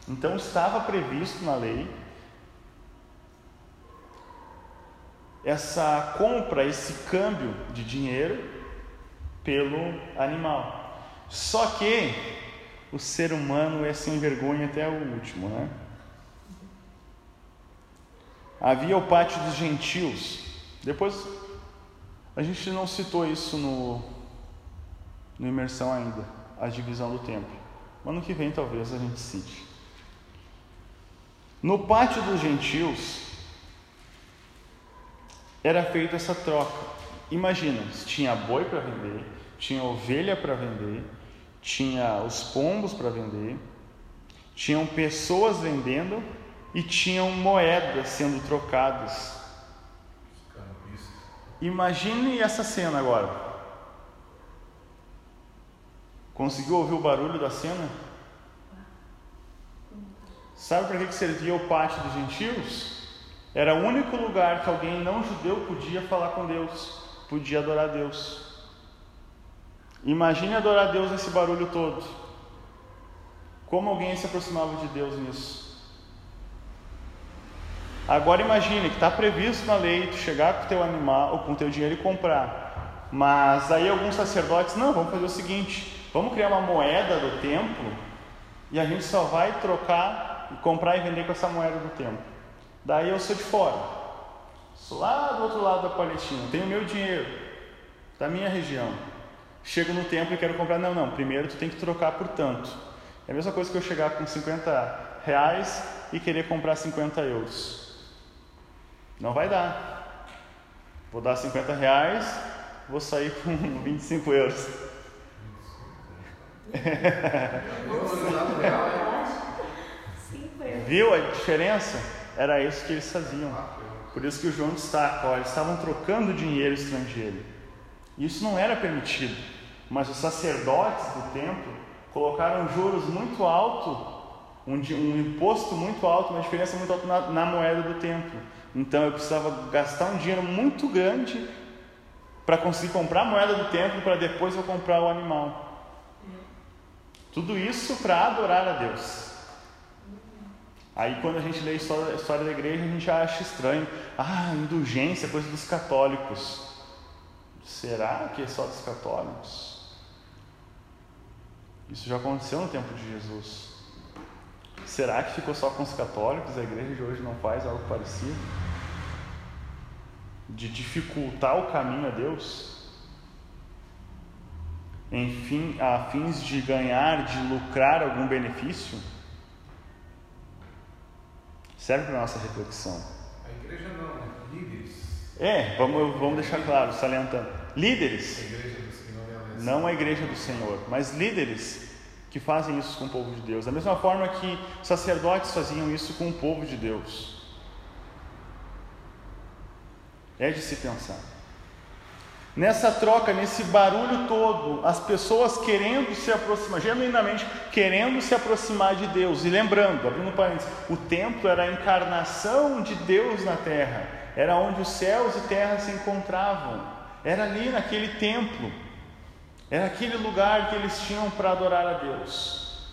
Então estava previsto na lei essa compra, esse câmbio de dinheiro pelo animal. Só que o ser humano é sem vergonha até o último, né? Havia o pátio dos gentios. Depois a gente não citou isso no, no imersão ainda, a divisão do templo. Ano que vem talvez a gente cite. No pátio dos gentios era feita essa troca. Imagina, tinha boi para vender, tinha ovelha para vender, tinha os pombos para vender, tinham pessoas vendendo e tinham moedas sendo trocadas. Imagine essa cena agora. Conseguiu ouvir o barulho da cena? Sabe para que servia o pátio dos gentios? Era o único lugar que alguém não judeu podia falar com Deus, podia adorar Deus. Imagine adorar Deus nesse barulho todo. Como alguém se aproximava de Deus nisso? Agora imagine que está previsto na lei tu chegar com o teu animal ou com o teu dinheiro e comprar. Mas aí alguns sacerdotes, não, vamos fazer o seguinte, vamos criar uma moeda do templo e a gente só vai trocar, comprar e vender com essa moeda do templo. Daí eu sou de fora, sou lá do outro lado da Palestina, tenho meu dinheiro, da minha região. Chego no templo e quero comprar, não, não, primeiro tu tem que trocar por tanto. É a mesma coisa que eu chegar com 50 reais e querer comprar 50 euros. Não vai dar. Vou dar 50 reais, vou sair com 25 euros. Viu a diferença? Era isso que eles faziam. Por isso que o João destaca, ó, eles estavam trocando dinheiro estrangeiro. Isso não era permitido, mas os sacerdotes do templo colocaram juros muito alto, um, um imposto muito alto, uma diferença muito alta na, na moeda do templo. Então eu precisava gastar um dinheiro muito grande para conseguir comprar a moeda do templo para depois eu comprar o animal. Tudo isso para adorar a Deus. Aí quando a gente lê a história, da igreja, a gente acha estranho. Ah, indulgência, coisa dos católicos. Será que é só dos católicos? Isso já aconteceu no tempo de Jesus. Será que ficou só com os católicos? A igreja de hoje não faz algo parecido? De dificultar o caminho a Deus? enfim, a fins de ganhar, de lucrar algum benefício? Serve para nossa reflexão.
A igreja não, né? Líderes.
É, vamos, vamos deixar claro, salientando. Líderes,
A igreja do Senhor é
não a igreja do Senhor, mas líderes que fazem isso com o povo de Deus. Da mesma forma que sacerdotes faziam isso com o povo de Deus. É de se pensar. Nessa troca, nesse barulho todo, as pessoas querendo se aproximar, genuinamente querendo se aproximar de Deus. E lembrando, abrindo parênteses, o templo era a encarnação de Deus na terra, era onde os céus e terra se encontravam, era ali naquele templo, era aquele lugar que eles tinham para adorar a Deus.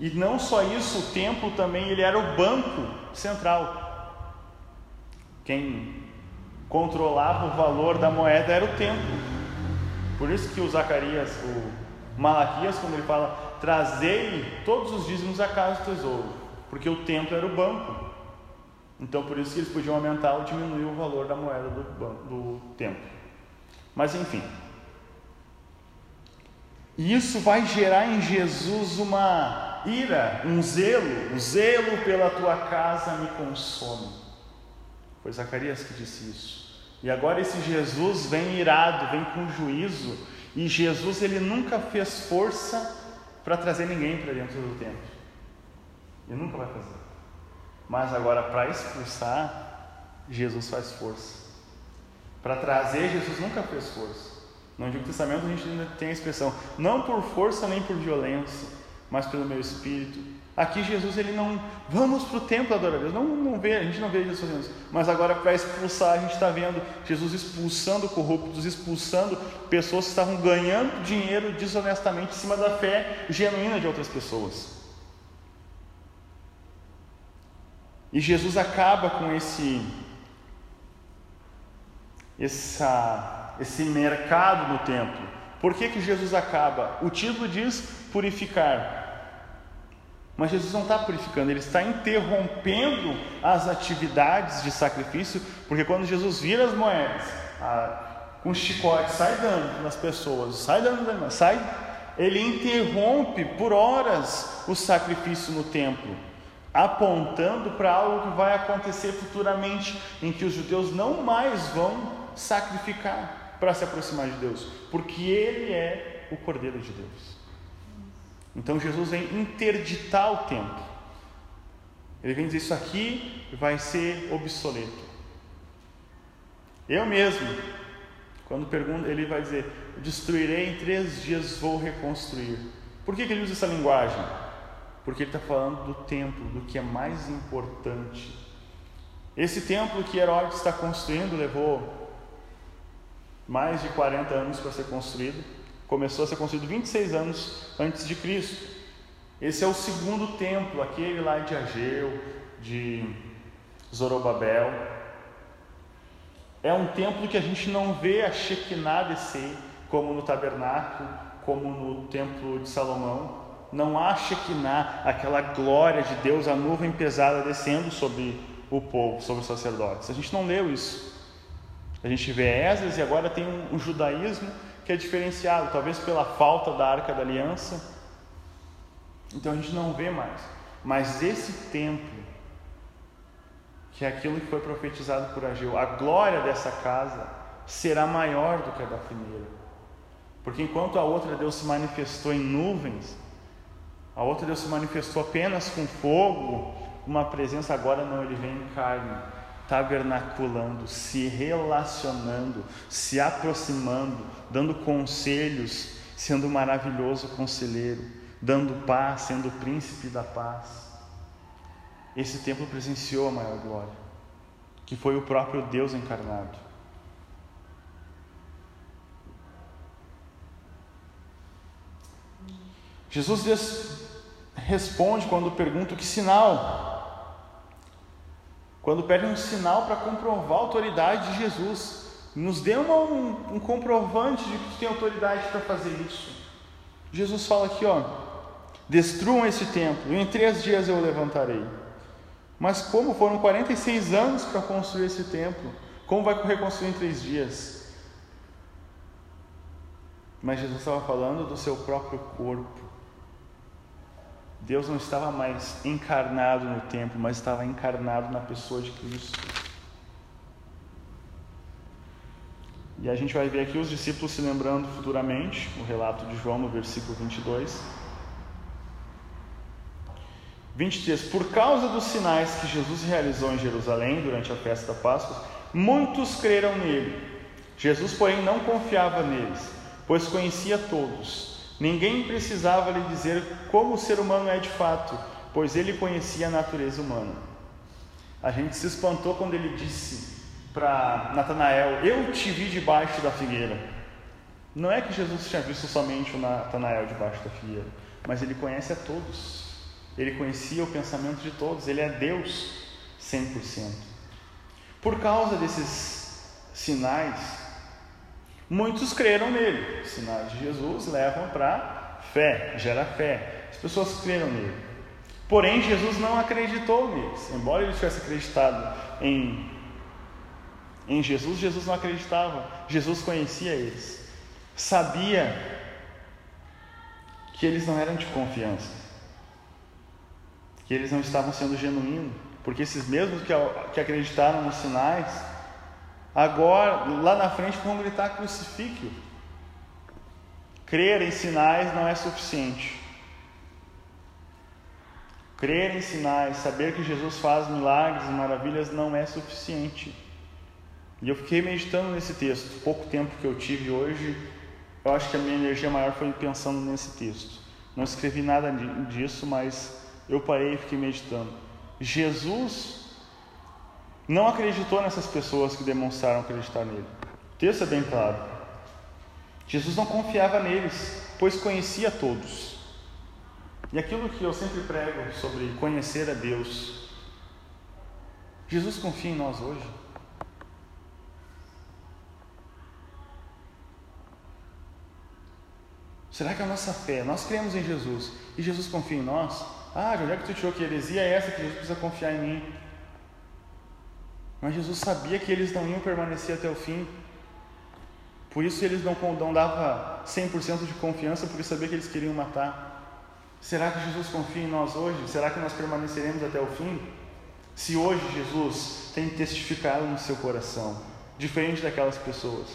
E não só isso, o templo também ele era o banco central. Quem controlava o valor da moeda era o templo. Por isso que o Zacarias, o Malaquias, quando ele fala, trazei todos os dízimos à casa do tesouro, porque o templo era o banco. Então por isso que eles podiam aumentar ou diminuir o valor da moeda do, do templo. Mas enfim. Isso vai gerar em Jesus uma ira, um zelo, o zelo pela tua casa me consome. Foi Zacarias que disse isso. E agora esse Jesus vem irado, vem com juízo, e Jesus ele nunca fez força para trazer ninguém para dentro do templo. Ele nunca vai fazer. Mas agora para expulsar, Jesus faz força. Para trazer, Jesus nunca fez força. No Antigo Testamento a gente ainda tem a expressão, não por força nem por violência, mas pelo meu espírito. Aqui Jesus ele não, vamos para o templo adorar a Deus, não, não vê, a gente não vê Jesus fazendo isso, mas agora para expulsar a gente está vendo Jesus expulsando corruptos, expulsando pessoas que estavam ganhando dinheiro desonestamente em cima da fé genuína de outras pessoas. E Jesus acaba com esse, essa, esse mercado no templo. Por que, que Jesus acaba? O título diz purificar. Mas Jesus não está purificando, ele está interrompendo as atividades de sacrifício, porque quando Jesus vira as moedas, com chicote, sai dando nas pessoas, sai dando, sai, ele interrompe por horas o sacrifício no templo, apontando para algo que vai acontecer futuramente, em que os judeus não mais vão sacrificar para se aproximar de Deus, porque ele é o Cordeiro de Deus. Então Jesus vem interditar o templo. Ele vem dizer isso aqui vai ser obsoleto. Eu mesmo, quando pergunto, ele vai dizer: destruirei em três dias, vou reconstruir. Por que, que ele usa essa linguagem? Porque ele está falando do templo, do que é mais importante. Esse templo que Herodes está construindo levou mais de 40 anos para ser construído começou a ser construído 26 anos antes de Cristo. Esse é o segundo templo, aquele lá de Ageu, de Zorobabel. É um templo que a gente não vê a Shekinah descer, como no tabernáculo, como no templo de Salomão. Não há Shekinah, aquela glória de Deus, a nuvem pesada descendo sobre o povo, sobre os sacerdotes. A gente não leu isso. A gente vê Esdras e agora tem um, um judaísmo que é diferenciado, talvez pela falta da arca da aliança. Então a gente não vê mais. Mas esse templo, que é aquilo que foi profetizado por Ageu, a glória dessa casa será maior do que a da primeira. Porque enquanto a outra Deus se manifestou em nuvens, a outra Deus se manifestou apenas com fogo, uma presença agora não, ele vem em carne tabernaculando, se relacionando, se aproximando, dando conselhos, sendo maravilhoso conselheiro, dando paz, sendo o príncipe da paz. Esse templo presenciou a maior glória, que foi o próprio Deus encarnado. Jesus responde quando pergunta que sinal quando pedem um sinal para comprovar a autoridade de Jesus. Nos dê um, um, comprovante de que tu tem autoridade para fazer isso. Jesus fala aqui, ó, destruam esse templo, em três dias eu o levantarei. Mas como foram 46 anos para construir esse templo, como vai reconstruir em três dias? Mas Jesus estava falando do seu próprio corpo. Deus não estava mais encarnado no templo, mas estava encarnado na pessoa de Cristo. E a gente vai ver aqui os discípulos se lembrando futuramente, o relato de João no versículo 22. 23. Por causa dos sinais que Jesus realizou em Jerusalém durante a festa da Páscoa, muitos creram nele. Jesus, porém, não confiava neles, pois conhecia todos. Ninguém precisava lhe dizer como o ser humano é de fato, pois ele conhecia a natureza humana. A gente se espantou quando ele disse para Natanael: Eu te vi debaixo da figueira. Não é que Jesus tinha visto somente o Natanael debaixo da figueira, mas ele conhece a todos. Ele conhecia o pensamento de todos, ele é Deus 100%. Por causa desses sinais, muitos creram nele. Sinais de Jesus levam para fé, gera fé. As pessoas creram nele. Porém, Jesus não acreditou neles. Embora ele tivesse acreditado em, em Jesus, Jesus não acreditava. Jesus conhecia eles. Sabia que eles não eram de confiança que eles não estavam sendo genuínos, porque esses mesmos que, que acreditaram nos sinais, agora, lá na frente, vão gritar crucifíquio. Crer em sinais não é suficiente. Crer em sinais, saber que Jesus faz milagres e maravilhas não é suficiente. E eu fiquei meditando nesse texto. Pouco tempo que eu tive hoje, eu acho que a minha energia maior foi pensando nesse texto. Não escrevi nada disso, mas eu parei e fiquei meditando. Jesus não acreditou nessas pessoas que demonstraram acreditar nele. O texto é bem claro. Jesus não confiava neles, pois conhecia todos. E aquilo que eu sempre prego sobre conhecer a Deus, Jesus confia em nós hoje. Será que a nossa fé, nós cremos em Jesus e Jesus confia em nós? Ah, de onde é que tu tirou que heresia é essa que Jesus precisa confiar em mim? Mas Jesus sabia que eles não iam permanecer até o fim. Por isso eles não, não dava 100% de confiança, porque sabia que eles queriam matar. Será que Jesus confia em nós hoje? Será que nós permaneceremos até o fim? Se hoje Jesus tem testificado no seu coração, diferente daquelas pessoas,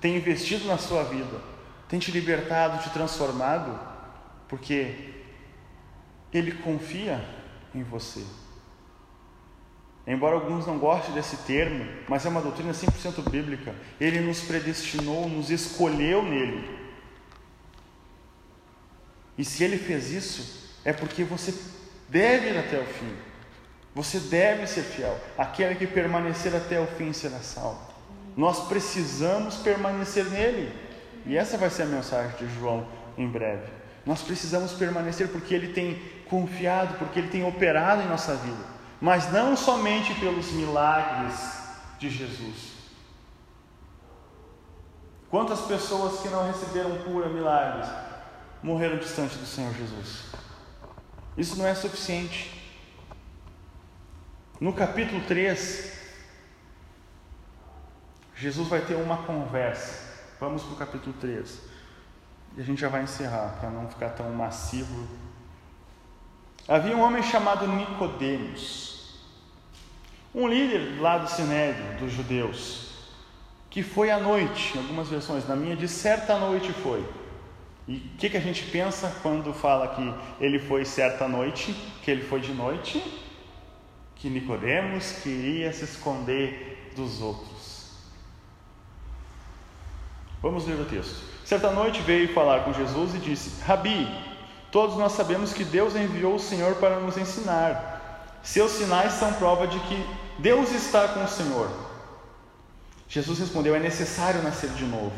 tem investido na sua vida, tem te libertado, te transformado, porque ele confia em você. Embora alguns não gostem desse termo, mas é uma doutrina 100% bíblica. Ele nos predestinou, nos escolheu nele. E se ele fez isso, é porque você deve ir até o fim. Você deve ser fiel. Aquele que permanecer até o fim será salvo. Nós precisamos permanecer nele. E essa vai ser a mensagem de João em breve. Nós precisamos permanecer porque ele tem confiado, porque Ele tem operado em nossa vida, mas não somente pelos milagres de Jesus. Quantas pessoas que não receberam cura, milagres, morreram distante do Senhor Jesus? Isso não é suficiente. No capítulo 3, Jesus vai ter uma conversa. Vamos para o capítulo 3. E a gente já vai encerrar, para não ficar tão massivo Havia um homem chamado Nicodemos, um líder lá do Sinédrio dos judeus, que foi à noite, em algumas versões, na minha de certa noite foi. E o que, que a gente pensa quando fala que ele foi certa noite, que ele foi de noite? Que Nicodemos queria se esconder dos outros. Vamos ler o texto. Certa noite veio falar com Jesus e disse: Rabi, Todos nós sabemos que Deus enviou o Senhor para nos ensinar. Seus sinais são prova de que Deus está com o Senhor. Jesus respondeu: É necessário nascer de novo.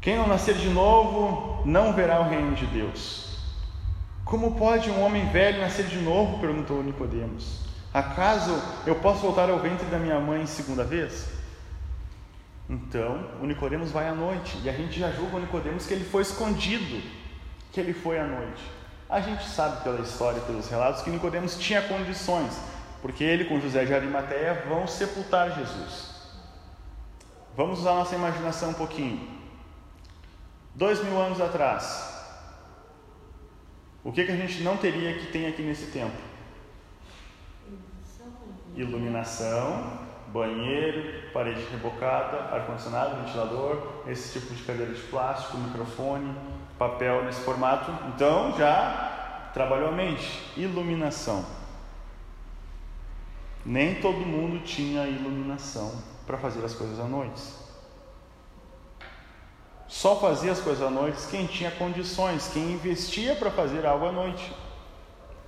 Quem não nascer de novo não verá o reino de Deus. Como pode um homem velho nascer de novo? perguntou Nicodemos. Acaso eu posso voltar ao ventre da minha mãe segunda vez? Então, o Nicodemos vai à noite, e a gente já julga o Nicodemos que ele foi escondido, que ele foi à noite. A gente sabe pela história, pelos relatos, que Nicodemos tinha condições, porque ele com José de Arimateia vão sepultar Jesus. Vamos usar nossa imaginação um pouquinho. Dois mil anos atrás, o que, que a gente não teria que tem aqui nesse tempo? Iluminação, banheiro, parede rebocada, ar-condicionado, ventilador, esse tipo de cadeira de plástico, microfone, papel nesse formato. Então já trabalhou a mente. Iluminação. Nem todo mundo tinha iluminação para fazer as coisas à noite. Só fazia as coisas à noite quem tinha condições, quem investia para fazer algo à noite.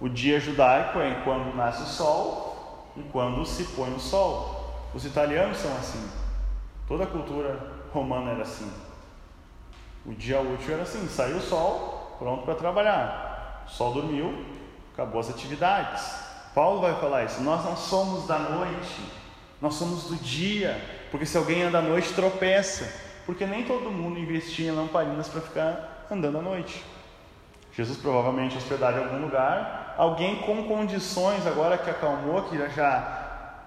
O dia judaico é quando nasce o sol e quando se põe o sol. Os italianos são assim. Toda a cultura romana era assim. O dia útil era assim: saiu o sol, pronto para trabalhar. O sol dormiu, acabou as atividades. Paulo vai falar isso. Nós não somos da noite, nós somos do dia. Porque se alguém anda à noite, tropeça porque nem todo mundo investia em lamparinas para ficar andando à noite. Jesus provavelmente hospedado em algum lugar, alguém com condições agora que acalmou, que já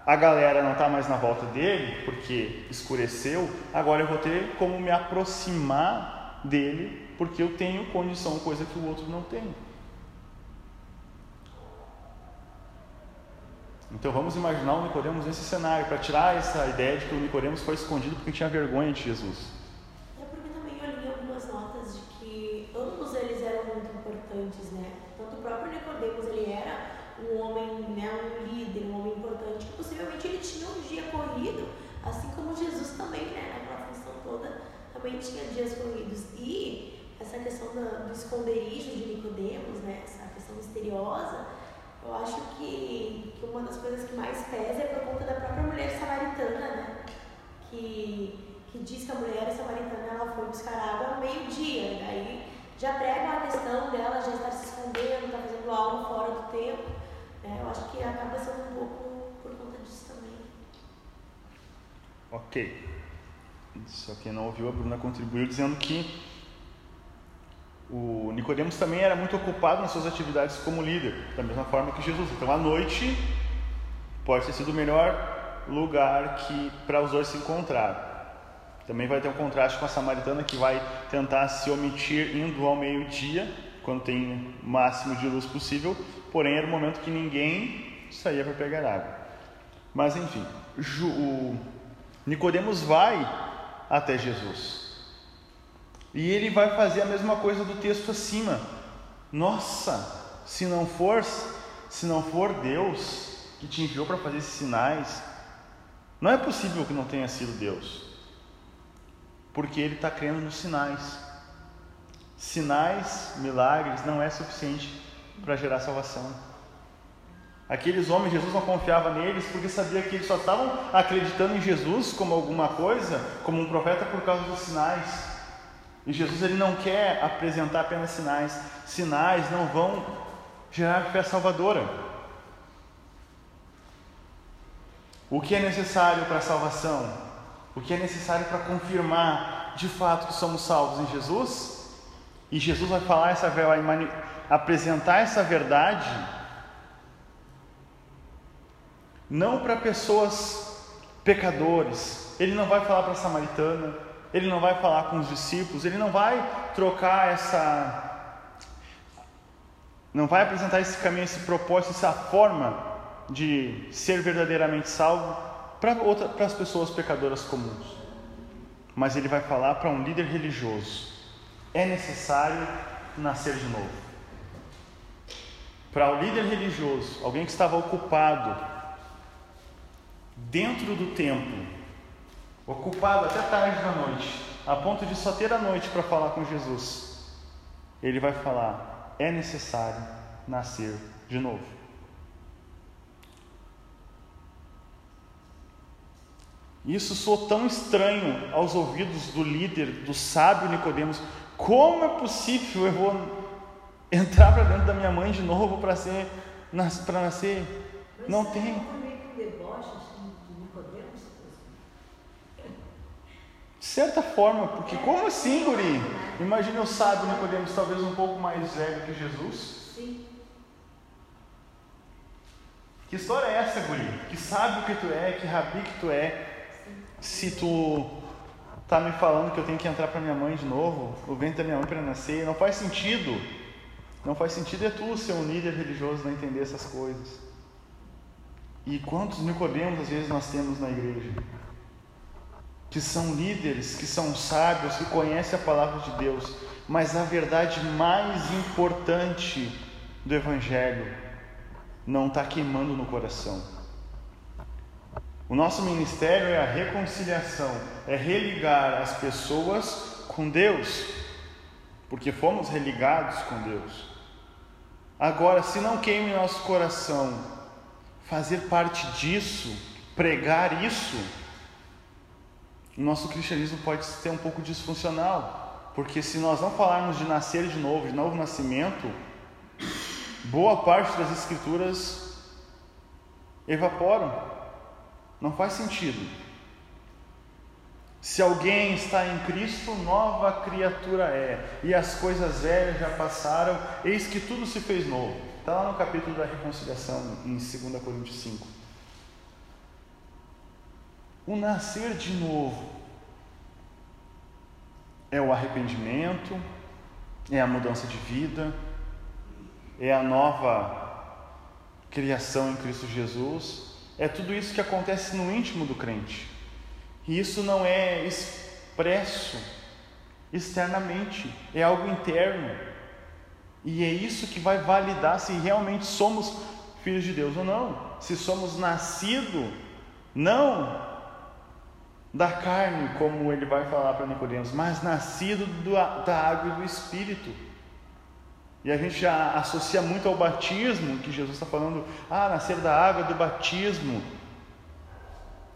a galera não está mais na volta dele, porque escureceu, agora eu vou ter como me aproximar dele, porque eu tenho condição, coisa que o outro não tem. Então vamos imaginar o Nicodemos nesse cenário, para tirar essa ideia de que o Nicodemos foi escondido porque tinha vergonha de Jesus.
É porque também eu li algumas notas de que ambos eles eram muito importantes, né? Tanto o próprio Nicodemos, ele era um homem, né, um líder, um homem importante, que possivelmente ele tinha um dia corrido, assim como Jesus também, né, naquela função toda, também tinha dias corridos. E essa questão do, do esconderijo de Nicodemos, né, essa questão misteriosa, eu acho que, que uma das coisas que mais pesa é por conta da própria mulher samaritana, né? Que, que diz que a mulher samaritana ela foi buscar água no meio-dia, daí já prega a questão dela já estar se escondendo, estar fazendo algo fora do tempo. Né? Eu acho que acaba sendo um pouco por conta disso também.
Ok. Só quem não ouviu, a Bruna contribuiu dizendo que o Nicodemos também era muito ocupado nas suas atividades como líder, da mesma forma que Jesus. Então, à noite pode ter sido o melhor lugar que para os dois se encontrar. Também vai ter um contraste com a samaritana que vai tentar se omitir indo ao meio-dia, quando tem o máximo de luz possível, porém era o momento que ninguém saía para pegar água. Mas enfim, o Nicodemos vai até Jesus. E ele vai fazer a mesma coisa do texto acima. Nossa, se não for, se não for Deus que te enviou para fazer esses sinais, não é possível que não tenha sido Deus, porque ele está crendo nos sinais. Sinais, milagres, não é suficiente para gerar salvação. Aqueles homens, Jesus não confiava neles porque sabia que eles só estavam acreditando em Jesus como alguma coisa, como um profeta, por causa dos sinais. E Jesus ele não quer apresentar apenas sinais. Sinais não vão gerar fé salvadora. O que é necessário para a salvação? O que é necessário para confirmar de fato que somos salvos em Jesus? E Jesus vai falar essa vai apresentar essa verdade não para pessoas pecadores. Ele não vai falar para a samaritana, ele não vai falar com os discípulos, ele não vai trocar essa. Não vai apresentar esse caminho, esse propósito, essa forma de ser verdadeiramente salvo para, as pessoas pecadoras comuns. Mas ele vai falar para um líder religioso: é necessário nascer de novo. Para o líder religioso, alguém que estava ocupado dentro do templo, ocupado até tarde da noite, a ponto de só ter a noite para falar com Jesus, ele vai falar: é necessário nascer de novo. Isso soou tão estranho aos ouvidos do líder, do sábio Nicodemos. Como é possível eu vou entrar para dentro da minha mãe de novo para para nascer? Não tem. Certa forma, porque como assim, Guri? Imagina o sábio Nicodemos, talvez um pouco mais velho que Jesus. Sim. Que história é essa, Guri? Que sábio que tu é, que rabi que tu é, se tu tá me falando que eu tenho que entrar para minha mãe de novo, o ventre da minha mãe para nascer, não faz sentido. Não faz sentido é tu ser um líder religioso não entender essas coisas. E quantos Nicodemos às vezes nós temos na igreja? Que são líderes, que são sábios, que conhecem a palavra de Deus, mas a verdade mais importante do Evangelho não está queimando no coração. O nosso ministério é a reconciliação, é religar as pessoas com Deus, porque fomos religados com Deus. Agora, se não queime nosso coração fazer parte disso, pregar isso, o nosso cristianismo pode ser um pouco disfuncional, porque se nós não falarmos de nascer de novo, de novo nascimento, boa parte das escrituras evaporam. Não faz sentido. Se alguém está em Cristo, nova criatura é, e as coisas velhas já passaram, eis que tudo se fez novo. Está lá no capítulo da reconciliação, em 2 Coríntios 5. O nascer de novo é o arrependimento, é a mudança de vida, é a nova criação em Cristo Jesus, é tudo isso que acontece no íntimo do crente. E isso não é expresso externamente, é algo interno. E é isso que vai validar se realmente somos filhos de Deus ou não. Se somos nascidos, não da carne, como ele vai falar para Nicodemos, mas nascido da água e do Espírito. E a gente já associa muito ao batismo, que Jesus está falando, ah, nascer da água do batismo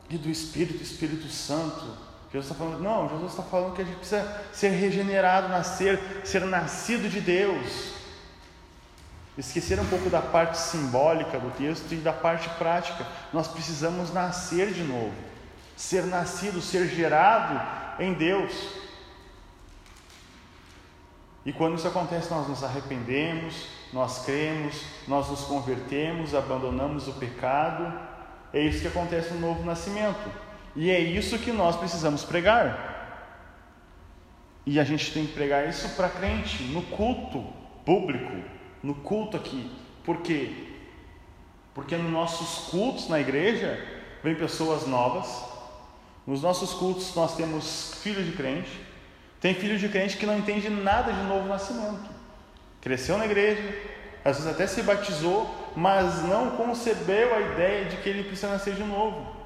e do Espírito, Espírito Santo. Jesus está falando, não, Jesus está falando que a gente precisa ser regenerado, nascer, ser nascido de Deus. Esquecer um pouco da parte simbólica do texto e da parte prática. Nós precisamos nascer de novo, ser nascido, ser gerado em Deus. E quando isso acontece, nós nos arrependemos, nós cremos, nós nos convertemos, abandonamos o pecado. É isso que acontece no novo nascimento. E é isso que nós precisamos pregar. E a gente tem que pregar isso para crente, no culto público, no culto aqui. Por quê? Porque nos nossos cultos na igreja vem pessoas novas. Nos nossos cultos nós temos filhos de crente tem filho de crente que não entende nada de novo nascimento. Cresceu na igreja, às vezes até se batizou, mas não concebeu a ideia de que ele precisa nascer de novo.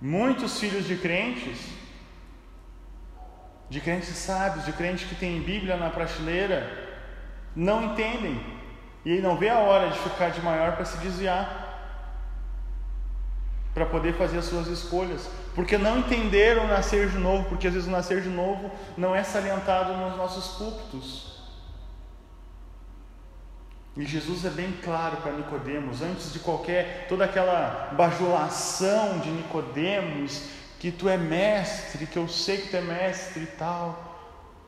Muitos filhos de crentes, de crentes sábios, de crentes que têm Bíblia na prateleira, não entendem e não vê a hora de ficar de maior para se desviar para poder fazer as suas escolhas, porque não entenderam nascer de novo, porque às vezes o nascer de novo não é salientado nos nossos púlpitos. E Jesus é bem claro para Nicodemos, antes de qualquer toda aquela bajulação de Nicodemos, que tu é mestre, que eu sei que tu é mestre e tal.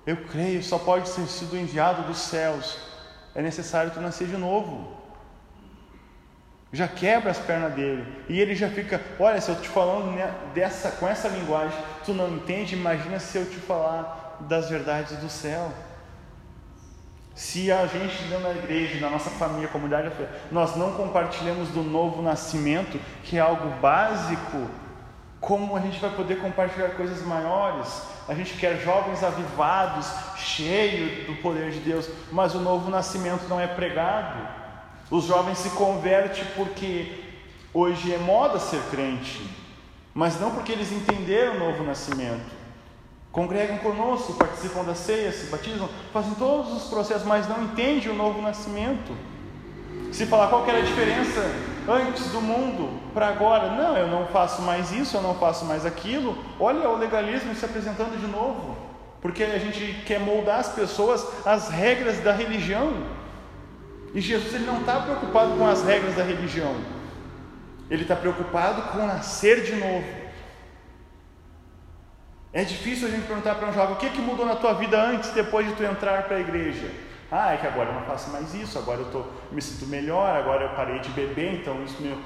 Eu creio, só pode ter sido enviado dos céus. É necessário tu nascer de novo já quebra as pernas dele. E ele já fica, olha, se eu te falando dessa, com essa linguagem, tu não entende, imagina se eu te falar das verdades do céu. Se a gente na igreja, na nossa família, comunidade, nós não compartilhamos do novo nascimento, que é algo básico, como a gente vai poder compartilhar coisas maiores? A gente quer jovens avivados, cheios do poder de Deus, mas o novo nascimento não é pregado. Os jovens se convertem porque hoje é moda ser crente, mas não porque eles entenderam o novo nascimento. Congregam conosco, participam da ceia, se batizam, fazem todos os processos, mas não entendem o novo nascimento. Se falar qual era a diferença antes do mundo para agora, não, eu não faço mais isso, eu não faço mais aquilo. Olha o legalismo se apresentando de novo, porque a gente quer moldar as pessoas às regras da religião. E Jesus ele não está preocupado com as regras da religião, ele está preocupado com nascer de novo. É difícil a gente perguntar para um jovem: o que, que mudou na tua vida antes depois de tu entrar para a igreja? Ah, é que agora eu não faço mais isso, agora eu tô, me sinto melhor, agora eu parei de beber, então isso meu.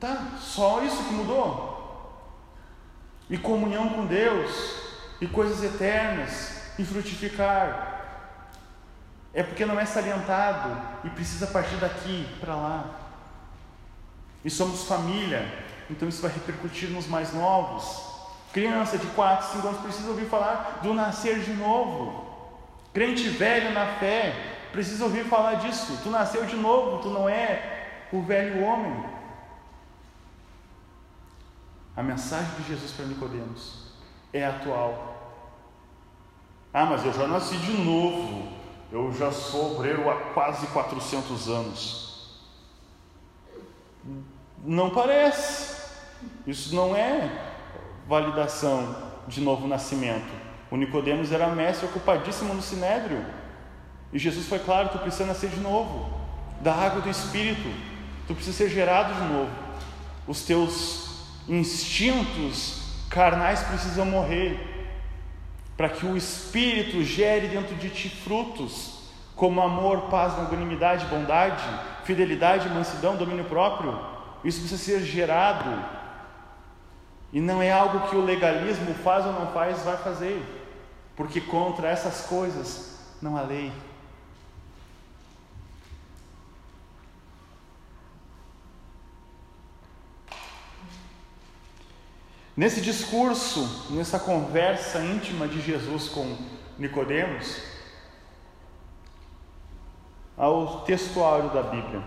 Tá, só isso que mudou? e comunhão com Deus, e coisas eternas, e frutificar. É porque não é salientado e precisa partir daqui para lá. E somos família, então isso vai repercutir nos mais novos. Criança de 4, 5 anos precisa ouvir falar do nascer de novo. Crente velho na fé precisa ouvir falar disso. Tu nasceu de novo, tu não é o velho homem. A mensagem de Jesus para Nicodemos é atual. Ah, mas eu já nasci de novo. Eu já sou obreiro há quase 400 anos. Não parece. Isso não é validação de novo nascimento. O Nicodemos era mestre ocupadíssimo no sinédrio. E Jesus foi claro, tu precisa nascer de novo, da água do espírito. Tu precisa ser gerado de novo. Os teus instintos carnais precisam morrer para que o Espírito gere dentro de ti frutos, como amor, paz, longanimidade, bondade, fidelidade, mansidão, domínio próprio. Isso precisa ser gerado. E não é algo que o legalismo faz ou não faz, vai fazer, porque contra essas coisas não há lei. Nesse discurso, nessa conversa íntima de Jesus com Nicodemos, ao textuário da Bíblia.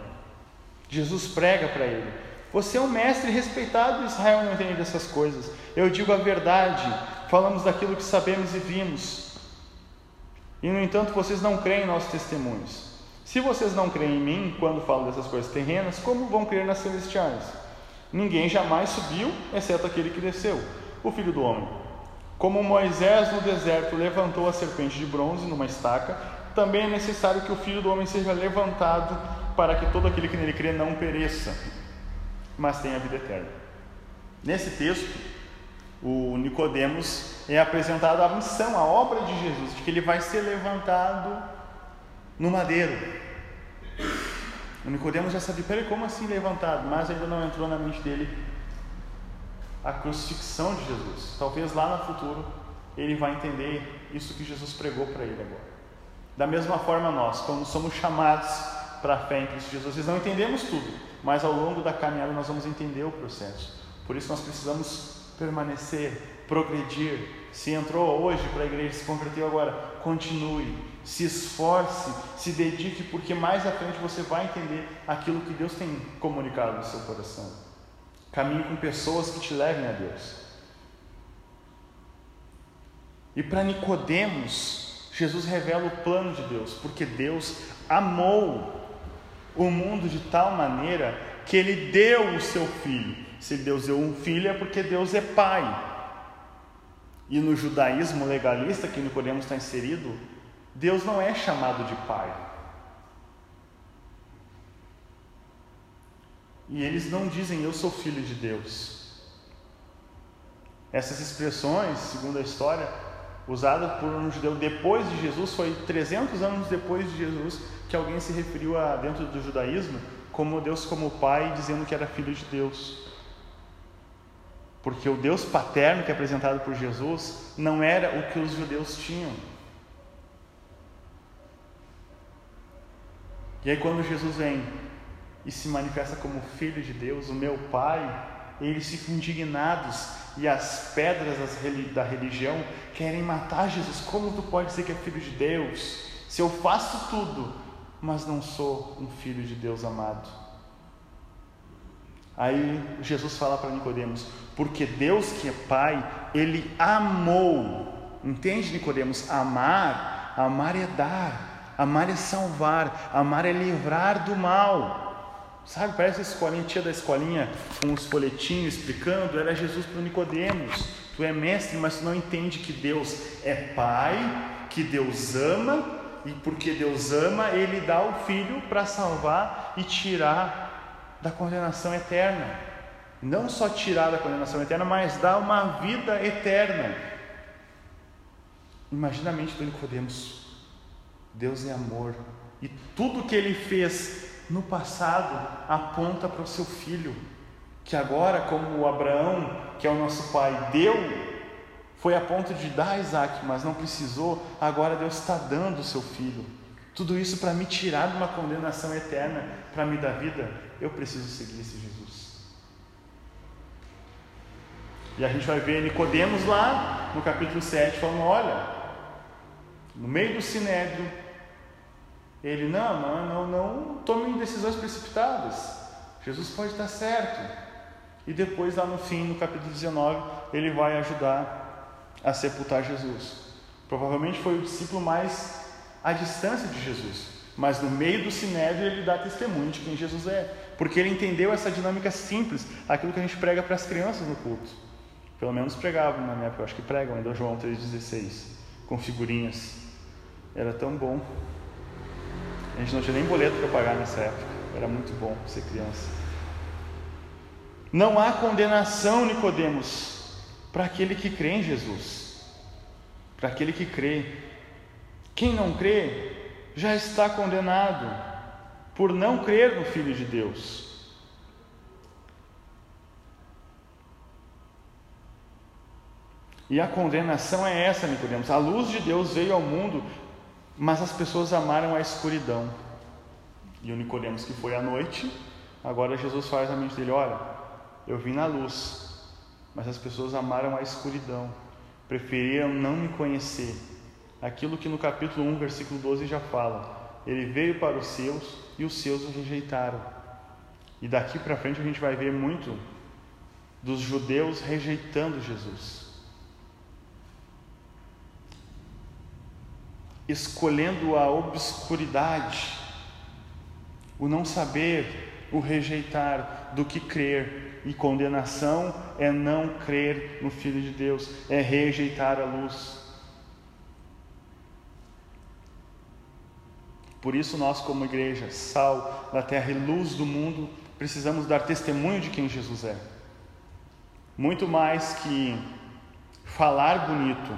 Jesus prega para ele: Você é um mestre respeitado, Israel não entende dessas coisas. Eu digo a verdade, falamos daquilo que sabemos e vimos. E no entanto, vocês não creem em nossos testemunhos. Se vocês não creem em mim quando falo dessas coisas terrenas, como vão crer nas celestiais? Ninguém jamais subiu, exceto aquele que desceu, o filho do homem. Como Moisés no deserto levantou a serpente de bronze numa estaca, também é necessário que o filho do homem seja levantado para que todo aquele que nele crê não pereça, mas tenha vida eterna. Nesse texto, o Nicodemos é apresentado a missão, a obra de Jesus, de que ele vai ser levantado no madeiro. O Nicodemos já sabia, peraí, como assim levantado? Mas ainda não entrou na mente dele a crucifixão de Jesus. Talvez lá no futuro ele vai entender isso que Jesus pregou para ele agora. Da mesma forma nós, quando somos chamados para a fé em Cristo Jesus, nós não entendemos tudo, mas ao longo da caminhada nós vamos entender o processo. Por isso nós precisamos permanecer, progredir. Se entrou hoje para a igreja, se converteu agora, continue, se esforce, se dedique, porque mais à frente você vai entender aquilo que Deus tem comunicado no seu coração. Caminhe com pessoas que te levem a Deus. E para Nicodemos, Jesus revela o plano de Deus, porque Deus amou o mundo de tal maneira que ele deu o seu filho. Se Deus deu um filho é porque Deus é pai. E no judaísmo legalista que Nicodemos está inserido, Deus não é chamado de Pai. E eles não dizem eu sou filho de Deus. Essas expressões, segundo a história, usada por um judeu depois de Jesus, foi 300 anos depois de Jesus que alguém se referiu a dentro do judaísmo como Deus como Pai, dizendo que era filho de Deus. Porque o Deus paterno que é apresentado por Jesus não era o que os judeus tinham. E aí, quando Jesus vem e se manifesta como Filho de Deus, o meu Pai, eles ficam indignados e as pedras da religião querem matar Jesus. Como tu pode dizer que é filho de Deus? Se eu faço tudo, mas não sou um filho de Deus amado. Aí Jesus fala para Nicodemos, porque Deus que é Pai, Ele amou. Entende, Nicodemos? Amar, amar é dar. Amar é salvar, amar é livrar do mal. Sabe, parece a escolinha, tia da escolinha, com os folhetinhos explicando, era Jesus para Nicodemos. Tu é mestre, mas tu não entende que Deus é Pai, que Deus ama, e porque Deus ama, Ele dá o Filho para salvar e tirar da condenação eterna. Não só tirar da condenação eterna, mas dar uma vida eterna. Imagina a mente do Nicodemos. Deus é amor. E tudo que ele fez no passado aponta para o seu filho, que agora, como Abraão, que é o nosso pai, deu, foi a ponto de dar Isaac, mas não precisou, agora Deus está dando o seu filho. Tudo isso para me tirar de uma condenação eterna, para me dar vida, eu preciso seguir esse Jesus. E a gente vai ver Nicodemos lá no capítulo 7 falando, olha, no meio do sinédrio, ele, não, não, não, não decisões precipitadas. Jesus pode estar certo. E depois, lá no fim, no capítulo 19, ele vai ajudar a sepultar Jesus. Provavelmente foi o discípulo mais à distância de Jesus, mas no meio do sinédrio ele dá testemunho de quem Jesus é, porque ele entendeu essa dinâmica simples, aquilo que a gente prega para as crianças no culto. Pelo menos pregavam na minha época, eu acho que pregam ainda João 3,16, com figurinhas. Era tão bom. A gente não tinha nem boleto para pagar nessa época, era muito bom ser criança. Não há condenação, Nicodemos, para aquele que crê em Jesus. Para aquele que crê. Quem não crê já está condenado por não crer no Filho de Deus. E a condenação é essa, Nicodemos. A luz de Deus veio ao mundo, mas as pessoas amaram a escuridão. E o Nicodemos que foi à noite, agora Jesus faz a mente dele, olha, eu vim na luz, mas as pessoas amaram a escuridão, preferiram não me conhecer. Aquilo que no capítulo 1, versículo 12 já fala: Ele veio para os seus e os seus o rejeitaram. E daqui para frente a gente vai ver muito dos judeus rejeitando Jesus. Escolhendo a obscuridade, o não saber, o rejeitar, do que crer e condenação é não crer no Filho de Deus, é rejeitar a luz. Por isso, nós, como igreja, sal da terra e luz do mundo, precisamos dar testemunho de quem Jesus é. Muito mais que falar bonito,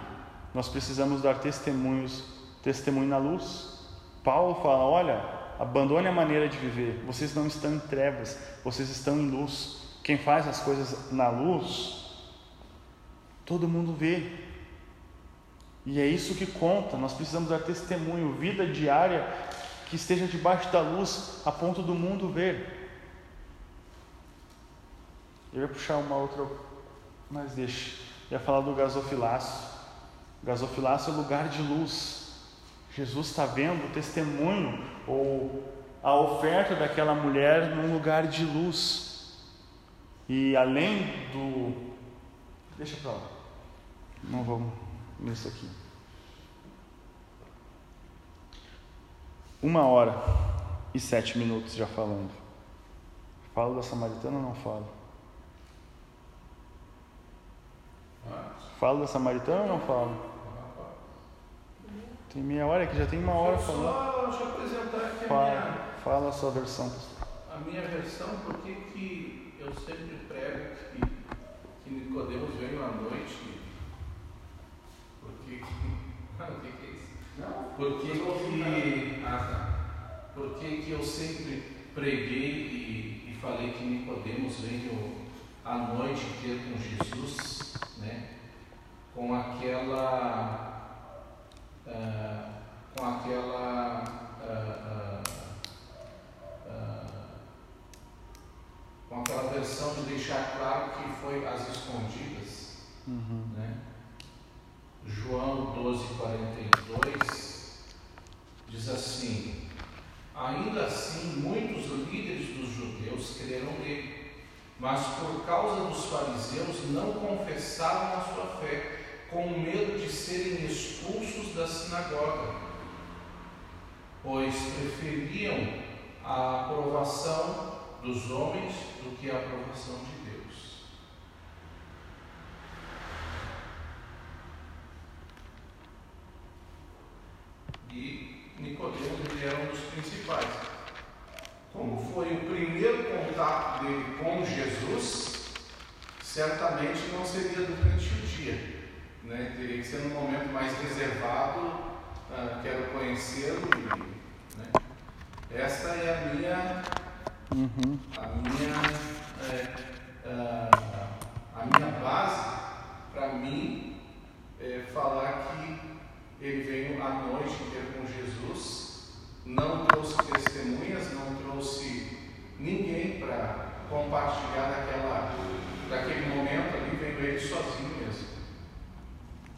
nós precisamos dar testemunhos, testemunho na luz. Paulo fala: olha, abandone a maneira de viver, vocês não estão em trevas, vocês estão em luz. Quem faz as coisas na luz, todo mundo vê. E é isso que conta. Nós precisamos dar testemunho, vida diária que esteja debaixo da luz, a ponto do mundo ver. Eu ia puxar uma outra, mas deixa. Ia falar do gasofilaço. O gasofilaço é lugar de luz. Jesus está vendo o testemunho ou a oferta daquela mulher num lugar de luz. E além do. Deixa para lá. Não vamos nisso aqui. Uma hora e sete minutos já falando. Falo da Samaritana ou não falo? Falo da Samaritana ou não falo? Tem meia hora que já tem uma hora falando.
Só eu apresentar aqui
fala,
a minha,
fala a sua versão.
a minha versão, porque que eu sempre prego que, que Nicodemos veio à noite. Porque que. Não, o que, que é isso?
Não,
Porque que. Ah, tá. Porque que eu sempre preguei e, e falei que Nicodemos veio à noite ter com Jesus, né? Com aquela. Ah, com aquela. ah, ah, ah, com aquela versão de deixar claro que foi às escondidas,
Uhum.
né? João 12, 42 diz assim: Ainda assim, muitos líderes dos judeus creram nele, mas por causa dos fariseus não confessavam a sua fé, com medo de serem expulsos da sinagoga, pois preferiam a aprovação dos homens do que a aprovação de Deus. E Nicodemos era um dos principais. Como foi o primeiro contato dele com Jesus, certamente não seria durante o dia. Né? Teria que ser num momento mais reservado, uh, quero conhecê-lo. Né? Essa é a minha,
uhum.
a minha, é, uh, a minha base para mim é, falar que ele veio à noite ter é com Jesus, não trouxe testemunhas, não trouxe ninguém para compartilhar daquela, daquele momento ali, veio ele sozinho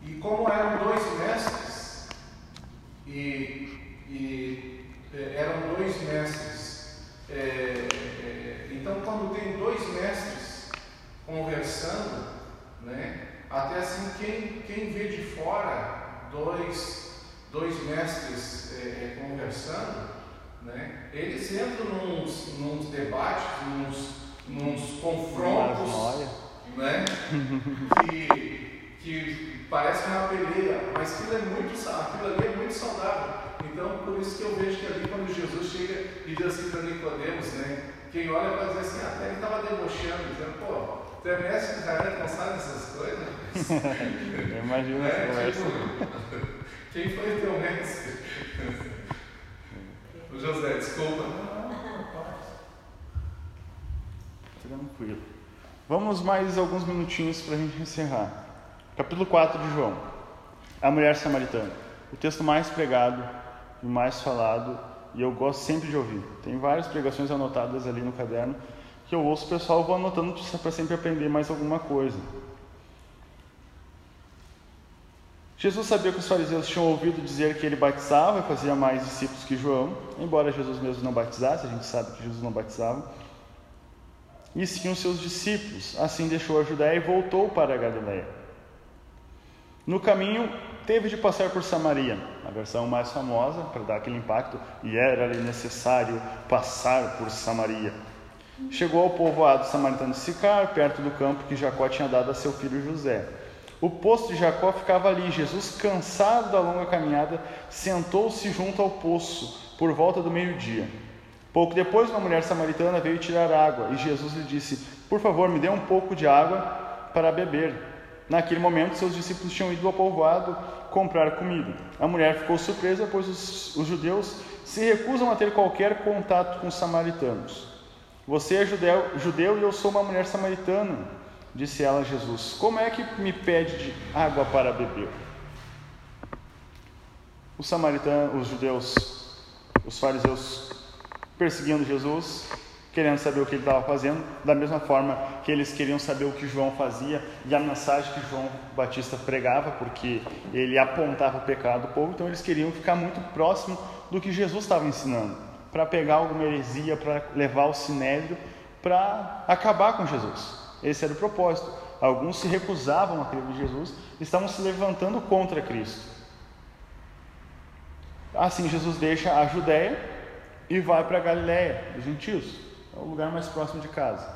e como eram dois mestres, e, e é, eram dois mestres, é, é, então quando tem dois mestres conversando, né, até assim quem, quem vê de fora dois, dois mestres é, é, conversando, né, eles entram nos, nos debates, nos, nos confrontos, né? que, que parece uma peleia, mas aquilo, é muito, aquilo ali é muito saudável. Então, por isso que eu vejo que ali, quando Jesus chega e diz assim para Nicodemos, né? Quem olha vai dizer assim, até ele estava debochando, dizendo, pô, tu é mestre de Israel, não sabe essas coisas?
Imagina
é, tipo, Quem foi teu mestre? o José, desculpa.
Tranquilo. Vamos mais alguns minutinhos para a gente encerrar. Capítulo 4 de João. A mulher samaritana. O texto mais pregado e mais falado, e eu gosto sempre de ouvir. Tem várias pregações anotadas ali no caderno que eu ouço o pessoal, vou anotando para sempre aprender mais alguma coisa. Jesus sabia que os fariseus tinham ouvido dizer que ele batizava e fazia mais discípulos que João, embora Jesus mesmo não batizasse, a gente sabe que Jesus não batizava e os seus discípulos. Assim deixou a Judéia e voltou para a Galiléia. No caminho, teve de passar por Samaria, a versão mais famosa, para dar aquele impacto, e era-lhe necessário passar por Samaria. Chegou ao povoado samaritano de Sicar, perto do campo que Jacó tinha dado a seu filho José. O poço de Jacó ficava ali. Jesus, cansado da longa caminhada, sentou-se junto ao poço por volta do meio-dia. Pouco depois, uma mulher samaritana veio tirar água e Jesus lhe disse: Por favor, me dê um pouco de água para beber. Naquele momento, seus discípulos tinham ido ao povoado comprar comida. A mulher ficou surpresa, pois os, os judeus se recusam a ter qualquer contato com os samaritanos. Você é judeu, judeu e eu sou uma mulher samaritana, disse ela a Jesus. Como é que me pede água para beber? Os samaritanos, os judeus, os fariseus perseguindo Jesus, querendo saber o que ele estava fazendo, da mesma forma que eles queriam saber o que João fazia e a mensagem que João Batista pregava, porque ele apontava o pecado do povo, então eles queriam ficar muito próximo do que Jesus estava ensinando, para pegar alguma heresia, para levar o sinédrio, para acabar com Jesus. Esse era o propósito. Alguns se recusavam a crer em Jesus, estavam se levantando contra Cristo. Assim, Jesus deixa a Judéia e vai para a Galiléia dos gentios, é o lugar mais próximo de casa.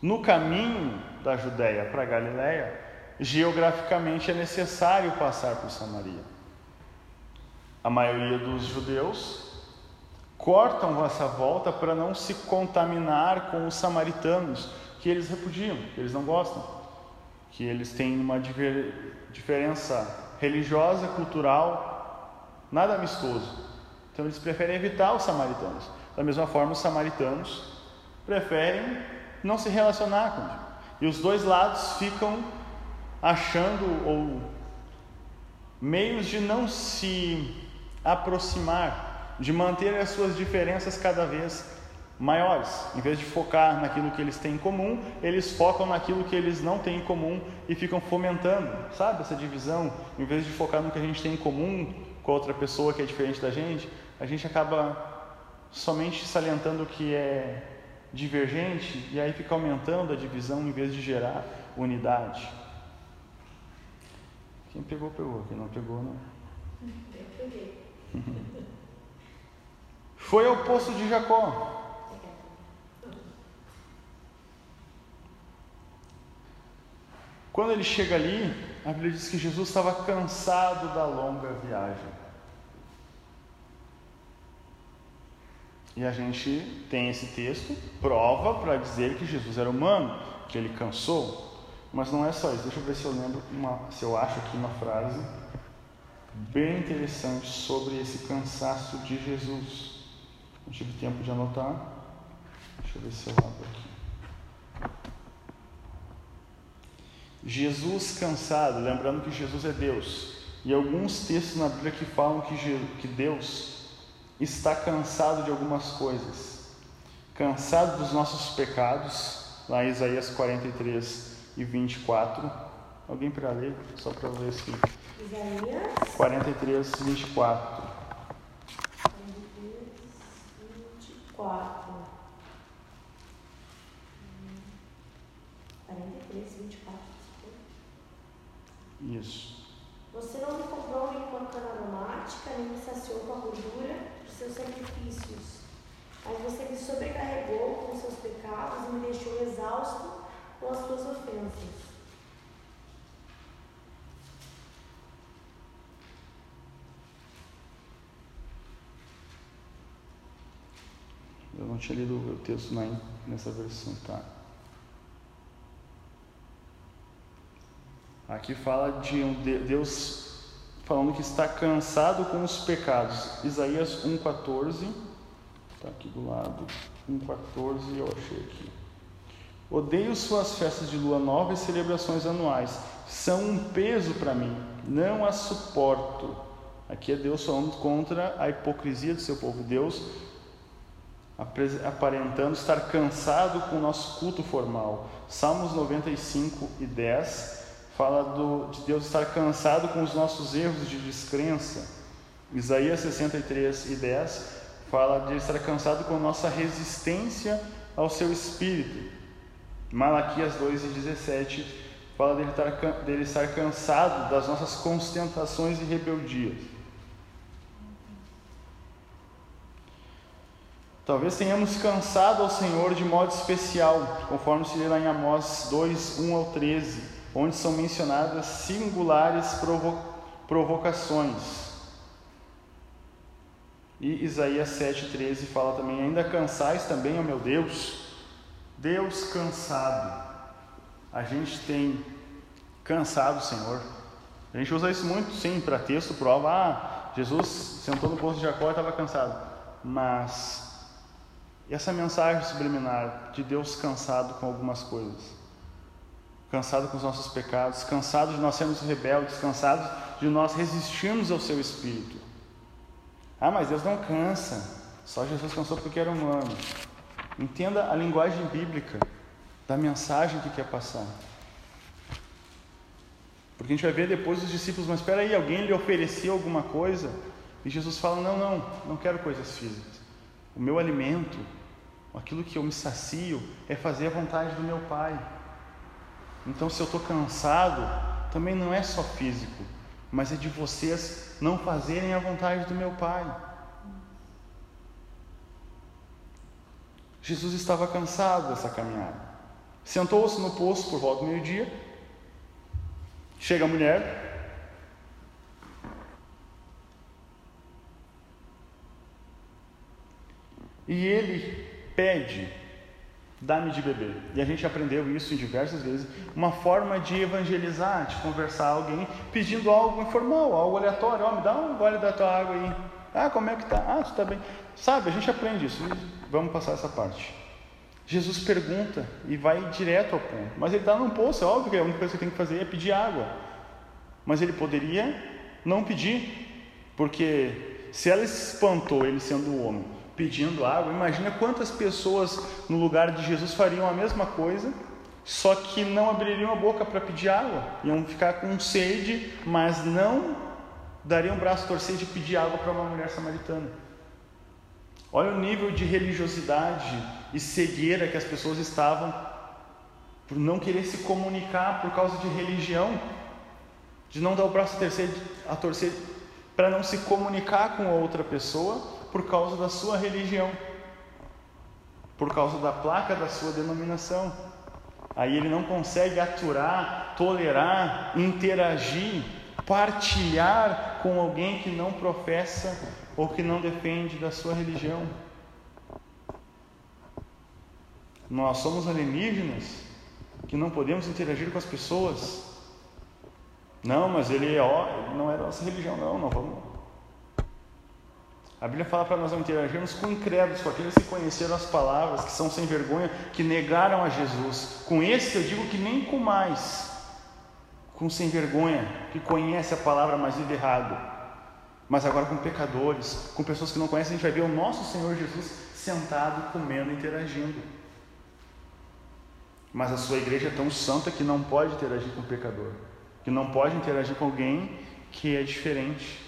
No caminho da Judéia para Galiléia, geograficamente é necessário passar por Samaria. A maioria dos judeus cortam essa volta para não se contaminar com os samaritanos, que eles repudiam, que eles não gostam, que eles têm uma diferença religiosa, cultural, nada amistoso. Então eles preferem evitar os samaritanos. Da mesma forma, os samaritanos preferem não se relacionar com Deus. E os dois lados ficam achando ou meios de não se aproximar, de manter as suas diferenças cada vez maiores. Em vez de focar naquilo que eles têm em comum, eles focam naquilo que eles não têm em comum e ficam fomentando, sabe, essa divisão. Em vez de focar no que a gente tem em comum com outra pessoa que é diferente da gente, a gente acaba somente salientando o que é divergente e aí fica aumentando a divisão em vez de gerar unidade. Quem pegou, pegou. Quem não pegou, não.
Eu peguei.
Foi ao poço de Jacó. Quando ele chega ali, a Bíblia diz que Jesus estava cansado da longa viagem. E a gente tem esse texto, prova para dizer que Jesus era humano, que ele cansou. Mas não é só isso. Deixa eu ver se eu lembro, uma, se eu acho aqui uma frase bem interessante sobre esse cansaço de Jesus. Não tive tempo de anotar. Deixa eu ver se eu abro aqui. Jesus cansado, lembrando que Jesus é Deus. e alguns textos na Bíblia que falam que, que Deus está cansado de algumas coisas, cansado dos nossos pecados, lá em Isaías 43 e 24. Alguém para ler? Só para ver aqui.
Isaías
43, 24.
43, 24. 43, 24.
Isso.
Você não me comprou nenhuma cana aromática, nem me saciou com a gordura seus sacrifícios. Mas você me sobrecarregou com seus pecados e me deixou exausto com as suas ofensas.
Eu não tinha lido o texto na, nessa versão, tá? Aqui fala de um Deus falando que está cansado com os pecados. Isaías 1,14. Está aqui do lado. 1,14 eu achei aqui. Odeio suas festas de lua nova e celebrações anuais. São um peso para mim. Não as suporto. Aqui é Deus falando contra a hipocrisia do seu povo. Deus aparentando estar cansado com o nosso culto formal. Salmos 95 e 10 fala do, de Deus estar cansado com os nossos erros de descrença. Isaías 63 e 10 fala de estar cansado com nossa resistência ao seu espírito. Malaquias 2 e 17 fala dele estar, dele estar cansado das nossas constentações e rebeldias. Talvez tenhamos cansado ao Senhor de modo especial, conforme se lê lá em Amós 2, 1 ao 13 onde são mencionadas singulares provo provocações. E Isaías 7,13 fala também: Ainda cansais também, ó meu Deus, Deus cansado. A gente tem cansado o Senhor. A gente usa isso muito, sim, para texto, prova. Ah, Jesus sentou no poço de Jacó e estava cansado. Mas essa mensagem subliminar de Deus cansado com algumas coisas cansado com os nossos pecados, cansado de nós sermos rebeldes, cansados de nós resistirmos ao seu espírito. Ah, mas Deus não cansa, só Jesus cansou porque era humano. Entenda a linguagem bíblica da mensagem que quer passar. Porque a gente vai ver depois os discípulos, mas espera aí, alguém lhe ofereceu alguma coisa? E Jesus fala: Não, não, não quero coisas físicas. O meu alimento, aquilo que eu me sacio, é fazer a vontade do meu Pai. Então, se eu estou cansado, também não é só físico, mas é de vocês não fazerem a vontade do meu Pai. Jesus estava cansado dessa caminhada. Sentou-se no poço por volta do meio-dia. Chega a mulher. E ele pede dá-me de beber. E a gente aprendeu isso em diversas vezes. Uma forma de evangelizar, de conversar alguém pedindo algo informal, algo aleatório. Oh, me dá um gole da tua água aí. Ah, como é que tá? Ah, tu tá bem. Sabe, a gente aprende isso. Vamos passar essa parte. Jesus pergunta e vai direto ao ponto. Mas ele está num poço, é óbvio que a única coisa que tem que fazer é pedir água. Mas ele poderia não pedir, porque se ela espantou ele sendo homem pedindo água. Imagina quantas pessoas no lugar de Jesus fariam a mesma coisa, só que não abririam a boca para pedir água, iam ficar com sede, mas não dariam o braço torcer de pedir água para uma mulher samaritana. Olha o nível de religiosidade e cegueira que as pessoas estavam por não querer se comunicar por causa de religião, de não dar o braço a torcer, a torcer para não se comunicar com outra pessoa por causa da sua religião, por causa da placa da sua denominação. Aí ele não consegue aturar, tolerar, interagir, partilhar com alguém que não professa ou que não defende da sua religião. Nós somos alienígenas que não podemos interagir com as pessoas. Não, mas ele, é, ó, não é da nossa religião, não, não vamos a Bíblia fala para nós não interagirmos com incrédulos, com aqueles que conheceram as palavras, que são sem vergonha, que negaram a Jesus. Com esse eu digo que nem com mais. com sem vergonha, que conhece a palavra, mas vive errado. Mas agora com pecadores, com pessoas que não conhecem, a gente vai ver o nosso Senhor Jesus sentado, comendo, interagindo. Mas a sua igreja é tão santa que não pode interagir com o pecador, que não pode interagir com alguém que é diferente.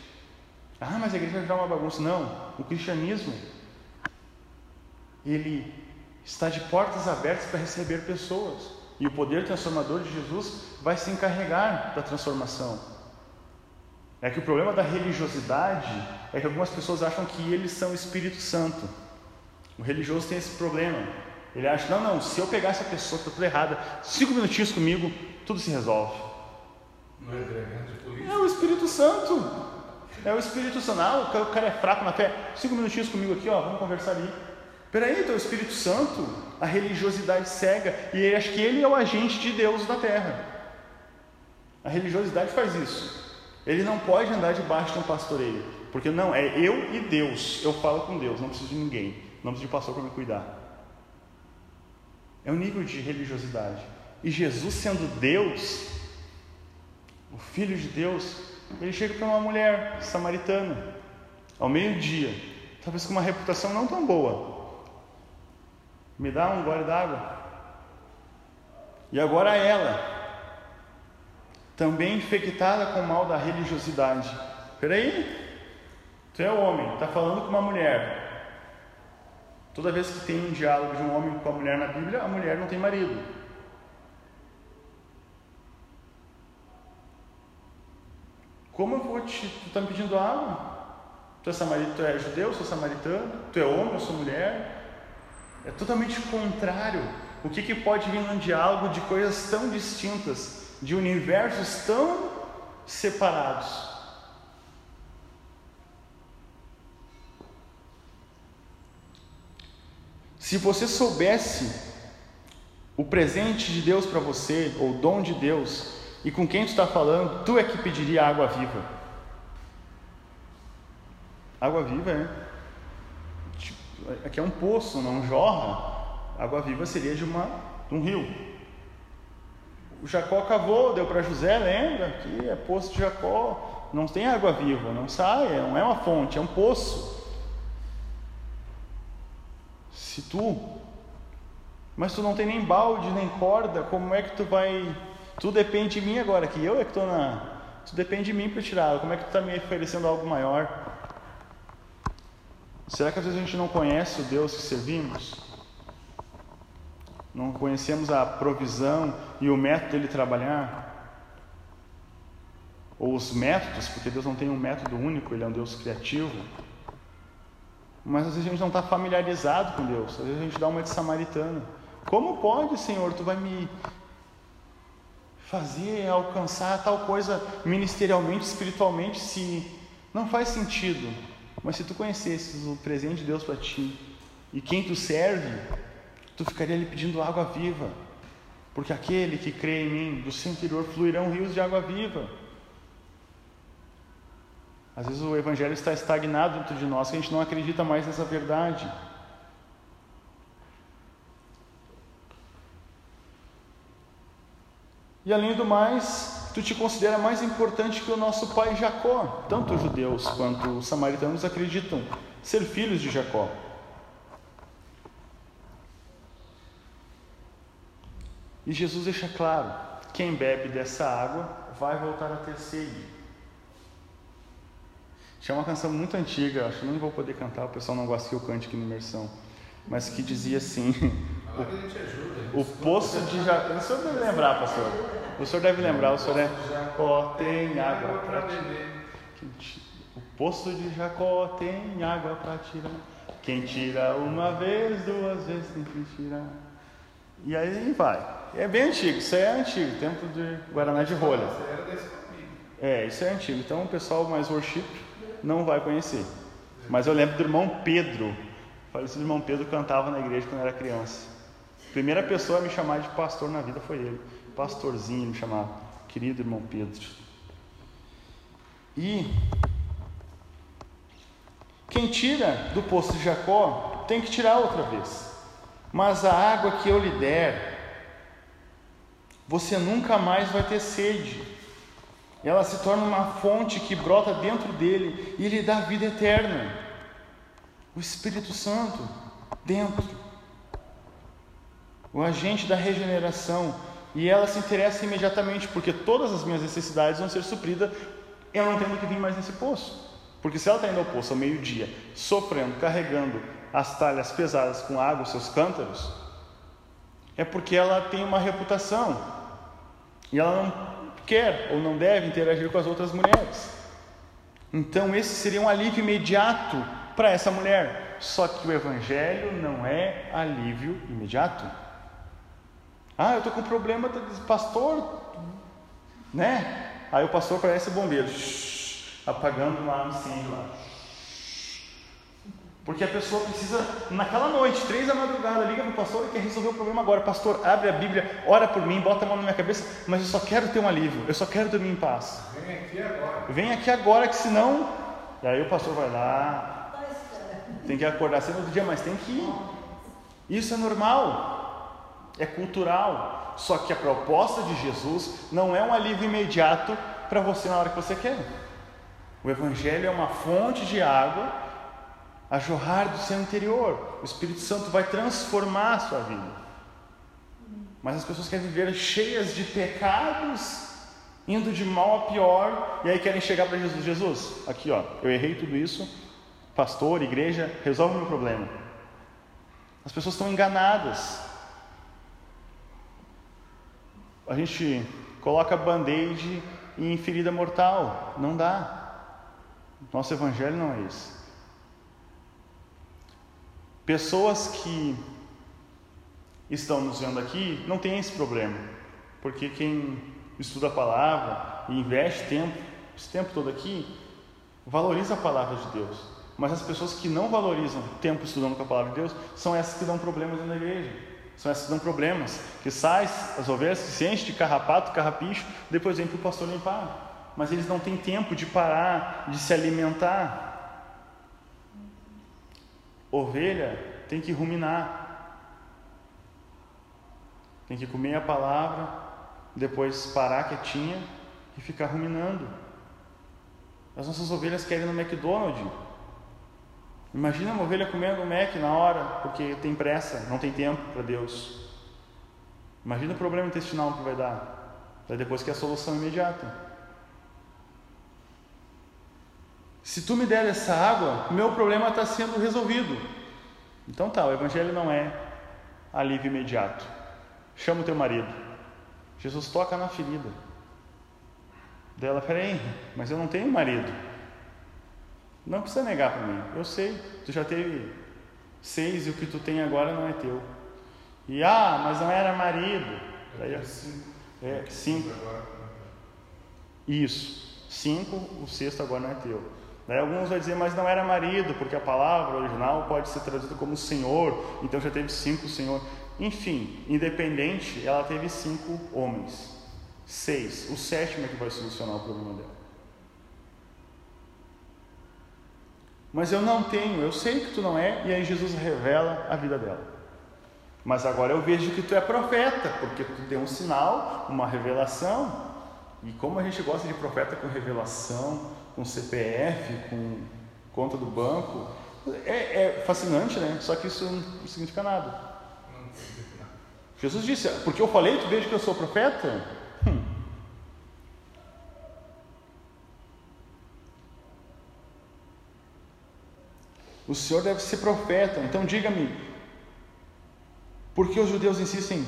Ah, mas a igreja vai virar uma bagunça. Não, o cristianismo, ele está de portas abertas para receber pessoas. E o poder transformador de Jesus vai se encarregar da transformação. É que o problema da religiosidade é que algumas pessoas acham que eles são o Espírito Santo. O religioso tem esse problema. Ele acha, não, não, se eu pegar essa pessoa que está tudo errada, cinco minutinhos comigo, tudo se resolve.
Não é político.
É o Espírito Santo. É o Espírito Santo. Ah, o cara é fraco na fé. Cinco minutinhos comigo aqui, ó, vamos conversar ali. Peraí, então o Espírito Santo, a religiosidade cega, e acha que ele é o agente de Deus da terra. A religiosidade faz isso. Ele não pode andar debaixo de um pastoreio, porque não, é eu e Deus. Eu falo com Deus, não preciso de ninguém, não preciso de pastor para me cuidar. É um nível de religiosidade. E Jesus, sendo Deus, o Filho de Deus, ele chega para uma mulher samaritana, ao meio-dia, talvez com uma reputação não tão boa. Me dá um gole d'água. E agora ela, também infectada com o mal da religiosidade. Peraí, tu é homem, está falando com uma mulher. Toda vez que tem um diálogo de um homem com a mulher na Bíblia, a mulher não tem marido. Como eu vou te. Tu está me pedindo água? Tu é, samaritano, tu é judeu, eu sou samaritano. Tu é homem, eu sou mulher. É totalmente contrário. O que, que pode vir num diálogo de coisas tão distintas, de universos tão separados? Se você soubesse o presente de Deus para você, ou o dom de Deus, e com quem tu está falando, tu é que pediria água viva. Água viva é. Tipo, aqui é um poço, não jorra. Água viva seria de, uma, de um rio. O Jacó cavou, deu para José, lembra? Aqui é poço de Jacó. Não tem água viva, não sai, não é uma fonte, é um poço. Se tu, mas tu não tem nem balde, nem corda, como é que tu vai Tu depende de mim agora, que eu é que estou na. Tu depende de mim para tirar. Como é que tu está me oferecendo algo maior? Será que às vezes a gente não conhece o Deus que servimos? Não conhecemos a provisão e o método dele trabalhar? Ou os métodos, porque Deus não tem um método único, Ele é um Deus criativo. Mas às vezes a gente não está familiarizado com Deus, às vezes a gente dá uma de samaritana. Como pode, Senhor, tu vai me fazer, alcançar tal coisa ministerialmente, espiritualmente, se não faz sentido. Mas se tu conhecesses o presente de Deus para ti e quem tu serve, tu ficaria ali pedindo água viva. Porque aquele que crê em mim, do seu interior fluirão rios de água viva. Às vezes o evangelho está estagnado dentro de nós, que a gente não acredita mais nessa verdade. E além do mais, tu te considera mais importante que o nosso pai Jacó. Tanto os judeus quanto os samaritanos acreditam ser filhos de Jacó. E Jesus deixa claro: quem bebe dessa água vai voltar a ter sede. Tinha uma canção muito antiga, acho que não vou poder cantar, o pessoal não gosta que eu cante aqui na imersão, mas que dizia assim: o, o poço de Jacó. O senhor deve lembrar, pastor. O senhor deve lembrar, o senhor é. Jacó tem água para beber. O poço de Jacó tem água para tirar. Quem tira uma vez, duas vezes tem que tirar. E aí vai. É bem antigo, isso é antigo, tempo de Guaraná de rolha. É, isso é antigo. Então o pessoal mais worship não vai conhecer. Mas eu lembro do irmão Pedro. Falecido irmão Pedro cantava na igreja quando era criança. Primeira pessoa a me chamar de pastor na vida foi ele. Pastorzinho me chamava. Querido irmão Pedro. E quem tira do poço de Jacó tem que tirar outra vez. Mas a água que eu lhe der, você nunca mais vai ter sede. ela se torna uma fonte que brota dentro dele e lhe dá vida eterna. O Espírito Santo dentro. O agente da regeneração. E ela se interessa imediatamente, porque todas as minhas necessidades vão ser supridas. Eu não tenho que vir mais nesse poço. Porque se ela está indo ao poço ao meio-dia, sofrendo, carregando as talhas pesadas com água, seus cântaros, é porque ela tem uma reputação. E ela não quer ou não deve interagir com as outras mulheres. Então, esse seria um alívio imediato para essa mulher. Só que o Evangelho não é alívio imediato. Ah, eu estou com problema, pastor, né? Aí o pastor parece bombeiro, apagando lá no incêndio lá. Porque a pessoa precisa, naquela noite, três da madrugada, liga para o pastor e quer resolver o problema agora. Pastor, abre a Bíblia, ora por mim, bota a mão na minha cabeça, mas eu só quero ter um alívio, eu só quero dormir em paz.
Vem aqui agora.
Vem aqui agora, que senão. E aí o pastor vai lá, tem que acordar cedo outro dia, mas tem que ir. Isso é normal, é cultural. Só que a proposta de Jesus não é um alívio imediato para você na hora que você quer. O Evangelho é uma fonte de água a jorrar do seu interior. O Espírito Santo vai transformar a sua vida. Mas as pessoas querem viver cheias de pecados, indo de mal a pior, e aí querem chegar para Jesus: Jesus, aqui ó, eu errei tudo isso, pastor, igreja, resolve o meu problema. As pessoas estão enganadas. A gente coloca band-aid em ferida mortal, não dá. Nosso evangelho não é isso. Pessoas que estão nos vendo aqui não têm esse problema, porque quem estuda a palavra e investe tempo, esse tempo todo aqui, valoriza a palavra de Deus. Mas as pessoas que não valorizam tempo estudando com a palavra de Deus são essas que dão problemas na igreja. São essas que dão problemas, que saem as ovelhas se enchem de carrapato, carrapicho, depois vem para o pastor limpar. Mas eles não têm tempo de parar, de se alimentar. Ovelha tem que ruminar, tem que comer a palavra, depois parar quietinha e ficar ruminando. As nossas ovelhas querem no McDonald's. Imagina uma ovelha comendo um Mac na hora, porque tem pressa, não tem tempo para Deus. Imagina o problema intestinal que vai dar. Daí depois que é a solução imediata. Se tu me der essa água, meu problema está sendo resolvido. Então tá, o evangelho não é alívio imediato. Chama o teu marido. Jesus toca na ferida. Dela, peraí, mas eu não tenho marido. Não precisa negar para mim. Eu sei, tu já teve seis e o que tu tem agora não é teu. E ah, mas não era marido.
Daí, cinco.
É, cinco. Isso. Cinco, o sexto agora não é teu. Daí alguns vão dizer, mas não era marido, porque a palavra original pode ser traduzida como senhor, então já teve cinco senhor. Enfim, independente, ela teve cinco homens. Seis. O sétimo é que vai solucionar o problema dela. Mas eu não tenho, eu sei que tu não é, e aí Jesus revela a vida dela. Mas agora eu vejo que tu é profeta, porque tu deu um sinal, uma revelação. E como a gente gosta de profeta com revelação, com CPF, com conta do banco. É, é fascinante, né? Só que isso não significa nada. Jesus disse: Porque eu falei, tu vejo que eu sou profeta? O Senhor deve ser profeta. Então diga-me, por que os judeus insistem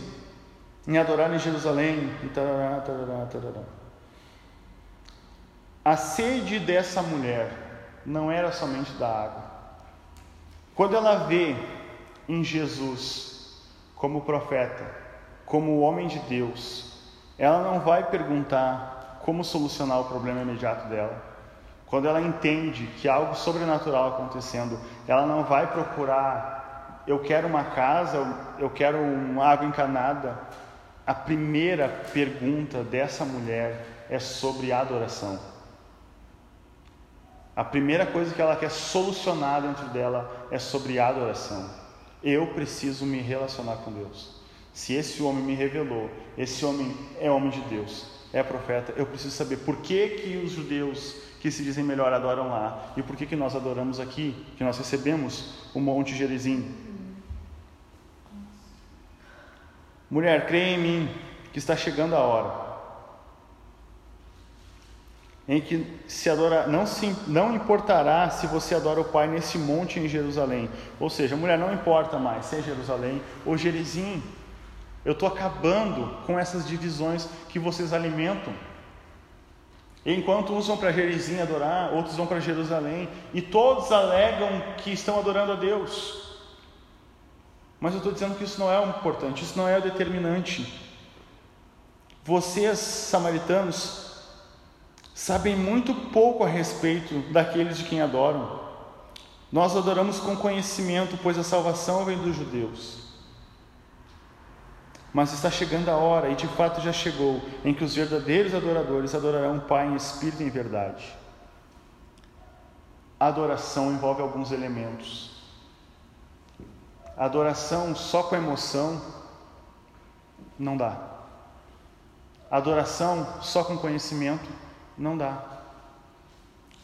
em adorar em Jerusalém? E tarará, tarará, tarará. A sede dessa mulher não era somente da água. Quando ela vê em Jesus como profeta, como homem de Deus, ela não vai perguntar como solucionar o problema imediato dela. Quando ela entende que algo sobrenatural acontecendo, ela não vai procurar, eu quero uma casa, eu quero uma água encanada. A primeira pergunta dessa mulher é sobre adoração. A primeira coisa que ela quer solucionar dentro dela é sobre adoração. Eu preciso me relacionar com Deus. Se esse homem me revelou, esse homem é homem de Deus, é profeta, eu preciso saber por que, que os judeus que se dizem melhor adoram lá e por que, que nós adoramos aqui, que nós recebemos o Monte Gerizim. Mulher, creia em mim que está chegando a hora em que se adora, não, se, não importará se você adora o Pai nesse monte em Jerusalém. Ou seja, mulher, não importa mais se é Jerusalém ou Gerizim. Eu estou acabando com essas divisões que vocês alimentam. Enquanto usam para Gerizim adorar, outros vão para Jerusalém, e todos alegam que estão adorando a Deus. Mas eu estou dizendo que isso não é o importante, isso não é o determinante. Vocês, samaritanos, sabem muito pouco a respeito daqueles de quem adoram. Nós adoramos com conhecimento, pois a salvação vem dos judeus. Mas está chegando a hora, e de fato já chegou, em que os verdadeiros adoradores adorarão o Pai em espírito e em verdade. A adoração envolve alguns elementos. A adoração só com emoção não dá. A adoração só com conhecimento não dá.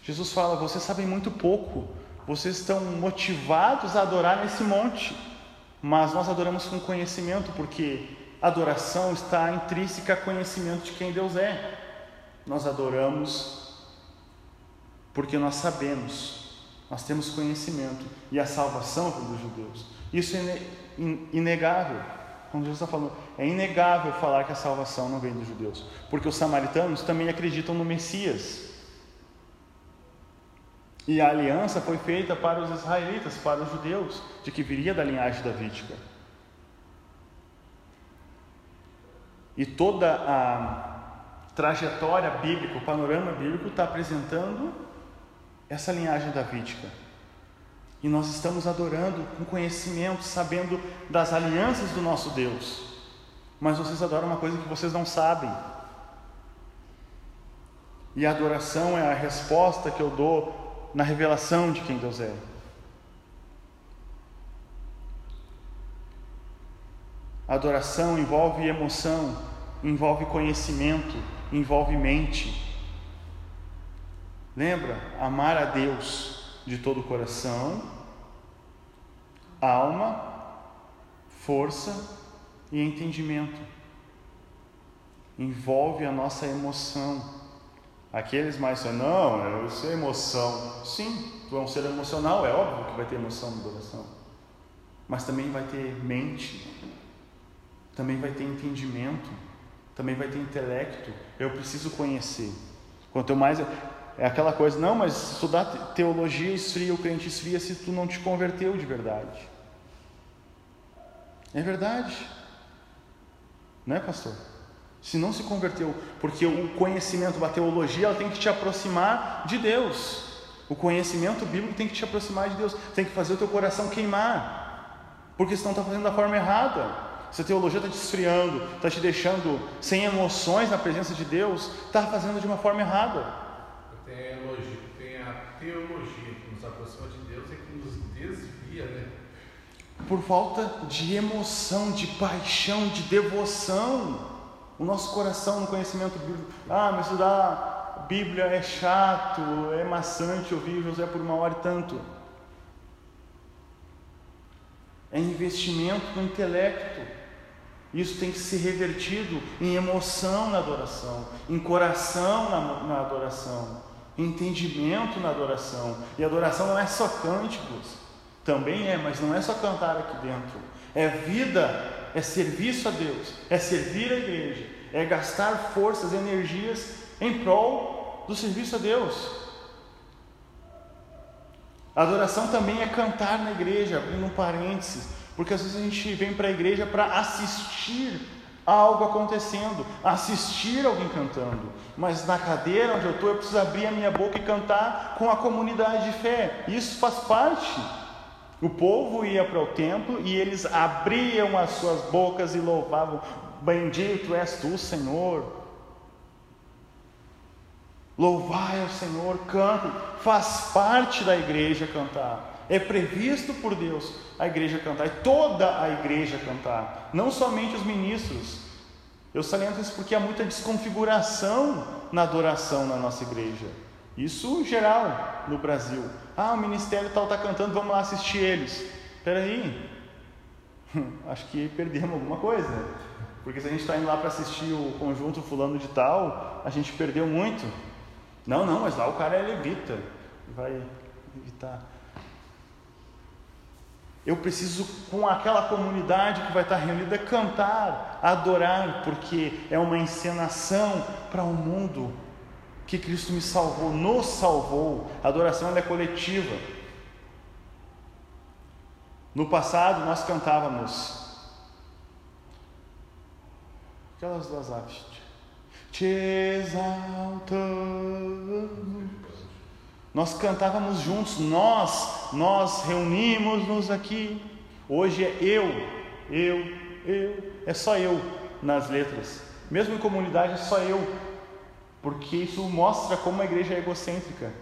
Jesus fala: vocês sabem muito pouco, vocês estão motivados a adorar nesse monte, mas nós adoramos com conhecimento, porque adoração está intrínseca a conhecimento de quem Deus é. Nós adoramos porque nós sabemos, nós temos conhecimento e a salvação vem dos judeus. Isso é inegável. Quando Jesus está falando, é inegável falar que a salvação não vem dos judeus, porque os samaritanos também acreditam no Messias. E a aliança foi feita para os israelitas, para os judeus, de que viria da linhagem davídica. E toda a trajetória bíblica, o panorama bíblico está apresentando essa linhagem davídica. E nós estamos adorando com conhecimento, sabendo das alianças do nosso Deus. Mas vocês adoram uma coisa que vocês não sabem. E a adoração é a resposta que eu dou na revelação de quem Deus é. Adoração envolve emoção, envolve conhecimento, envolve mente. Lembra? Amar a Deus de todo o coração, alma, força e entendimento. Envolve a nossa emoção. Aqueles mais não, isso é emoção. Sim, tu é um ser emocional, é óbvio que vai ter emoção no coração. Mas também vai ter mente, também vai ter entendimento, também vai ter intelecto. Eu preciso conhecer. Quanto mais é aquela coisa, não, mas estudar teologia esfria, o crente esfria se tu não te converteu de verdade. É verdade. Não é, pastor? Se não se converteu, porque o conhecimento, a teologia, ela tem que te aproximar de Deus. O conhecimento bíblico tem que te aproximar de Deus, tem que fazer o teu coração queimar, porque senão está fazendo da forma errada. Se a teologia está te esfriando, está te deixando sem emoções na presença de Deus, está fazendo de uma forma errada. por falta de emoção, de paixão, de devoção. O nosso coração no conhecimento bíblico, ah, mas estudar Bíblia é chato, é maçante ouvir José por uma hora e tanto. É investimento no intelecto. Isso tem que ser revertido em emoção na adoração, em coração na, na adoração, em entendimento na adoração. E adoração não é só cânticos, também é, mas não é só cantar aqui dentro. É vida, é serviço a Deus, é servir a igreja, é gastar forças, energias em prol do serviço a Deus. Adoração também é cantar na igreja, abrindo um parênteses, porque às vezes a gente vem para a igreja para assistir a algo acontecendo, assistir alguém cantando, mas na cadeira onde eu estou eu preciso abrir a minha boca e cantar com a comunidade de fé, isso faz parte o povo ia para o templo e eles abriam as suas bocas e louvavam: Bendito és tu, Senhor. Louvai ao Senhor, cante, faz parte da igreja cantar. É previsto por Deus a igreja cantar, e toda a igreja cantar, não somente os ministros. Eu saliento isso porque há muita desconfiguração na adoração na nossa igreja. Isso geral no Brasil. Ah, o ministério tal está cantando, vamos lá assistir eles. Espera aí, acho que perdemos alguma coisa. Porque se a gente está indo lá para assistir o conjunto fulano de tal, a gente perdeu muito. Não, não, mas lá o cara é levita. Vai evitar. Eu preciso, com aquela comunidade que vai estar reunida, cantar, adorar, porque é uma encenação para o mundo que Cristo me salvou, nos salvou. A adoração é coletiva. No passado nós cantávamos aquelas duas aves. Te exaltamos. Nós cantávamos juntos, nós, nós reunimos-nos aqui. Hoje é eu, eu, eu, é só eu nas letras. Mesmo em comunidade é só eu, porque isso mostra como a igreja é egocêntrica.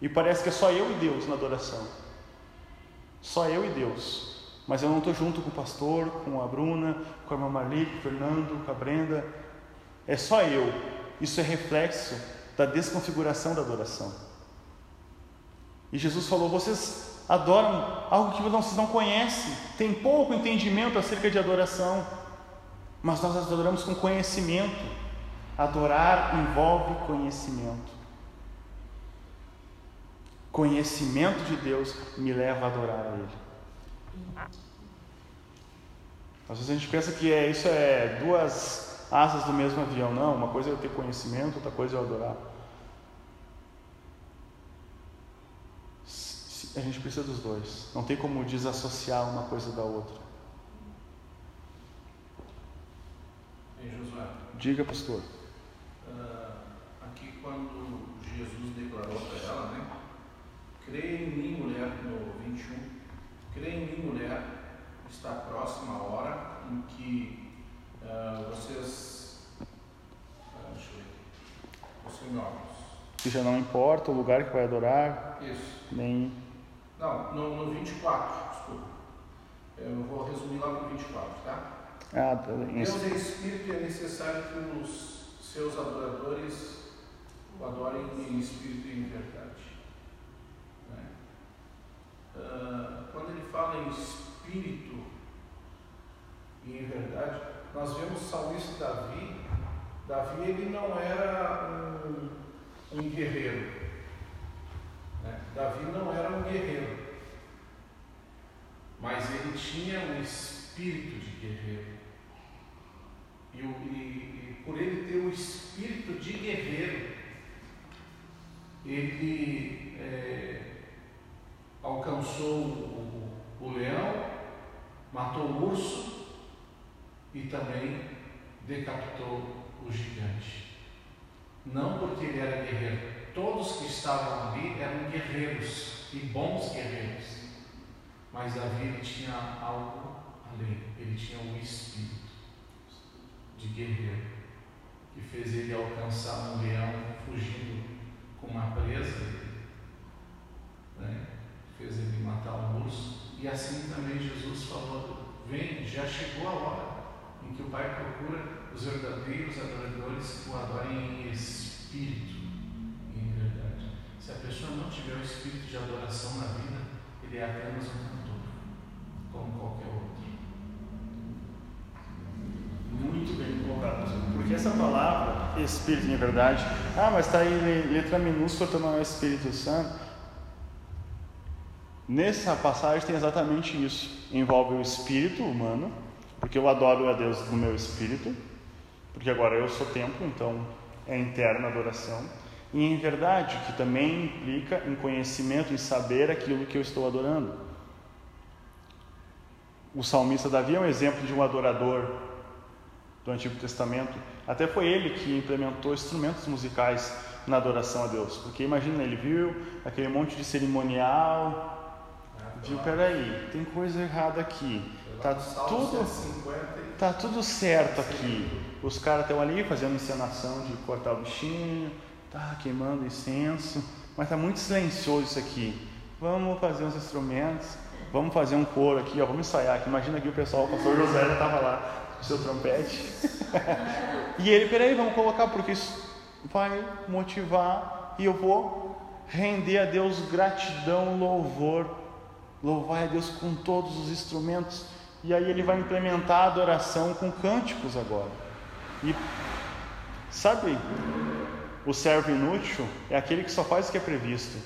E parece que é só eu e Deus na adoração. Só eu e Deus. Mas eu não estou junto com o pastor, com a Bruna, com a irmã Marli, com o Fernando, com a Brenda. É só eu. Isso é reflexo da desconfiguração da adoração. E Jesus falou: vocês adoram algo que vocês não conhecem, tem pouco entendimento acerca de adoração, mas nós adoramos com conhecimento. Adorar envolve conhecimento. Conhecimento de Deus me leva a adorar a Ele. Às vezes a gente pensa que é, isso é duas asas do mesmo avião. Não, uma coisa é eu ter conhecimento, outra coisa é eu adorar. A gente precisa dos dois. Não tem como desassociar uma coisa da outra.
Ei, Josué.
Diga, pastor.
Uh, aqui quando Jesus declarou para ela, né? Creia em mim, mulher, no 21. Creia em mim, mulher, está próxima a hora em que uh, vocês. Uh, deixa eu ver.
Que já não importa o lugar que vai adorar,
Isso.
nem
Não, no, no 24, desculpa. Eu vou resumir lá no 24, tá?
Ah,
Deus
isso.
é Espírito e é necessário que os seus adoradores o adorem em Espírito e em verdade. Né? Ah, quando ele fala em Espírito e em verdade, nós vemos o salmista Davi. Davi ele não era um, um guerreiro. Né? Davi não era um guerreiro. Mas ele tinha um espírito de guerreiro. E, e- e por ele ter o espírito de guerreiro, ele é, alcançou o, o leão, matou o urso e também decapitou o gigante. Não porque ele era guerreiro, todos que estavam ali eram guerreiros e bons guerreiros. Mas Davi ele tinha algo além, ele tinha um espírito de guerreiro que fez ele alcançar um leão fugindo com uma presa, né? fez ele matar um urso. E assim também Jesus falou: Vem, já chegou a hora em que o Pai procura os verdadeiros adoradores que o adorem em espírito. Se a pessoa não tiver o espírito de adoração na vida, ele é apenas um cantor, como qualquer outro.
Muito bem colocado, porque essa palavra, Espírito em verdade, ah, mas está aí le- letra minúscula, então não é Espírito Santo. Nessa passagem tem exatamente isso. Envolve o espírito humano, porque eu adoro a Deus no meu espírito, porque agora eu sou templo, então é interna adoração. E em verdade, que também implica em conhecimento, em saber aquilo que eu estou adorando. O salmista Davi é um exemplo de um adorador do Antigo Testamento. Até foi ele que implementou instrumentos musicais na adoração a Deus. Porque imagina, ele viu aquele monte de cerimonial, viu, peraí, tem coisa errada aqui. Tá tudo,
50
tá tudo certo aqui. Os caras estão ali fazendo encenação de cortar o bichinho, tá queimando incenso, mas tá muito silencioso isso aqui. Vamos fazer uns instrumentos, vamos fazer um coro aqui, ó, vamos ensaiar aqui. Imagina aqui o pessoal, o pastor José já estava lá. o seu trompete. e ele, peraí, vamos colocar, porque isso vai motivar e eu vou render a Deus gratidão, louvor, louvar a Deus com todos os instrumentos. E aí ele vai implementar a adoração com cânticos agora. E sabe, o servo inútil é aquele que só faz o que é previsto,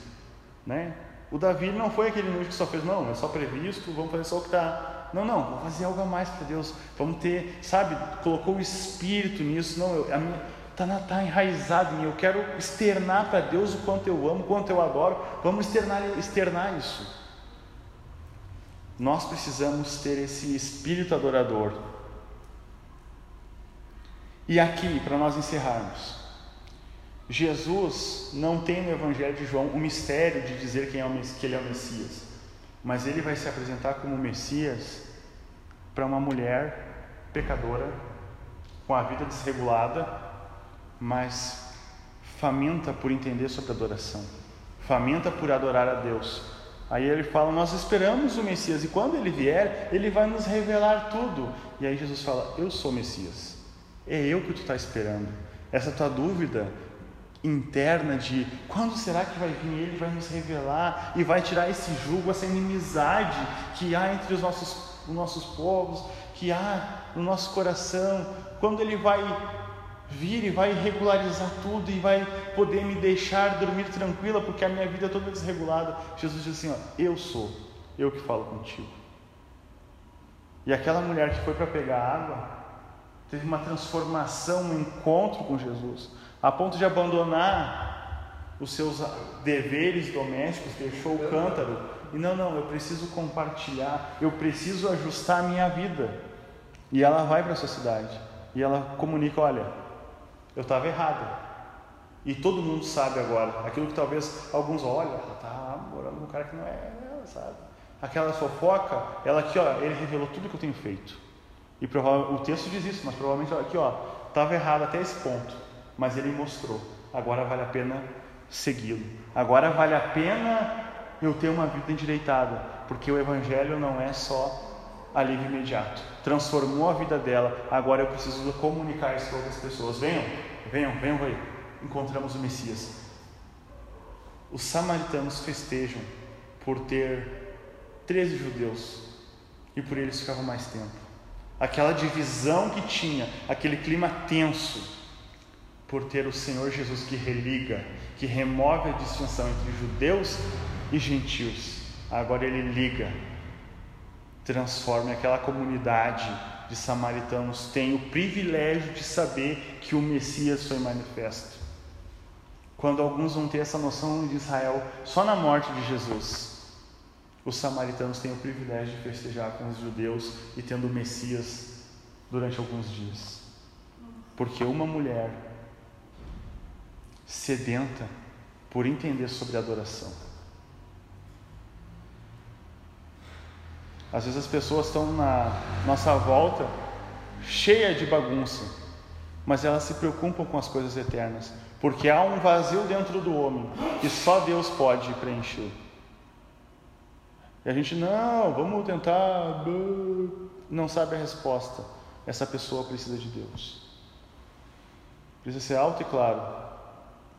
né? O Davi não foi aquele inútil que só fez, não, é só previsto, vamos fazer só o que está. Não, não, vamos fazer algo a mais para Deus. Vamos ter, sabe, colocou o espírito nisso. Não, a está tá enraizado em mim. Eu quero externar para Deus o quanto eu amo, o quanto eu adoro. Vamos externar, externar isso. Nós precisamos ter esse espírito adorador. E aqui, para nós encerrarmos, Jesus não tem no Evangelho de João o mistério de dizer quem é o, que ele é o Messias, mas ele vai se apresentar como Messias para uma mulher pecadora, com a vida desregulada, mas faminta por entender sobre adoração, faminta por adorar a Deus. Aí ele fala: Nós esperamos o Messias, e quando ele vier, ele vai nos revelar tudo. E aí Jesus fala: Eu sou o Messias, é eu que tu está esperando. Essa tua dúvida interna de quando será que vai vir ele, vai nos revelar e vai tirar esse jugo, essa inimizade que há entre os nossos, os nossos povos, que há no nosso coração, quando ele vai vir e vai regularizar tudo e vai poder me deixar dormir tranquila porque a minha vida é toda desregulada. Jesus diz assim: ó, Eu sou, eu que falo contigo. E aquela mulher que foi para pegar água teve uma transformação, um encontro com Jesus a ponto de abandonar os seus deveres domésticos, deixou o cântaro e não, não, eu preciso compartilhar, eu preciso ajustar a minha vida. E ela vai para a sociedade e ela comunica: olha, eu estava errada. E todo mundo sabe agora, aquilo que talvez alguns olham, ela está morando com um cara que não é ela, sabe? Aquela fofoca, ela aqui, ó, ele revelou tudo que eu tenho feito. E o texto diz isso, mas provavelmente aqui, ó, estava errado até esse ponto mas ele mostrou. Agora vale a pena segui-lo. Agora vale a pena eu ter uma vida endireitada, porque o Evangelho não é só alívio imediato. Transformou a vida dela, agora eu preciso comunicar isso para outras pessoas. Venham, venham, venham aí. Encontramos o Messias. Os samaritanos festejam por ter 13 judeus e por eles ficavam mais tempo. Aquela divisão que tinha, aquele clima tenso, por ter o Senhor Jesus que religa, que remove a distinção entre judeus e gentios. Agora ele liga, transforma aquela comunidade de samaritanos tem o privilégio de saber que o Messias foi manifesto. Quando alguns vão ter essa noção de Israel só na morte de Jesus, os samaritanos têm o privilégio de festejar com os judeus e tendo o Messias durante alguns dias. Porque uma mulher sedenta por entender sobre adoração. Às vezes as pessoas estão na nossa volta cheia de bagunça, mas elas se preocupam com as coisas eternas, porque há um vazio dentro do homem que só Deus pode preencher. E a gente, não, vamos tentar, não sabe a resposta. Essa pessoa precisa de Deus. Precisa ser alto e claro.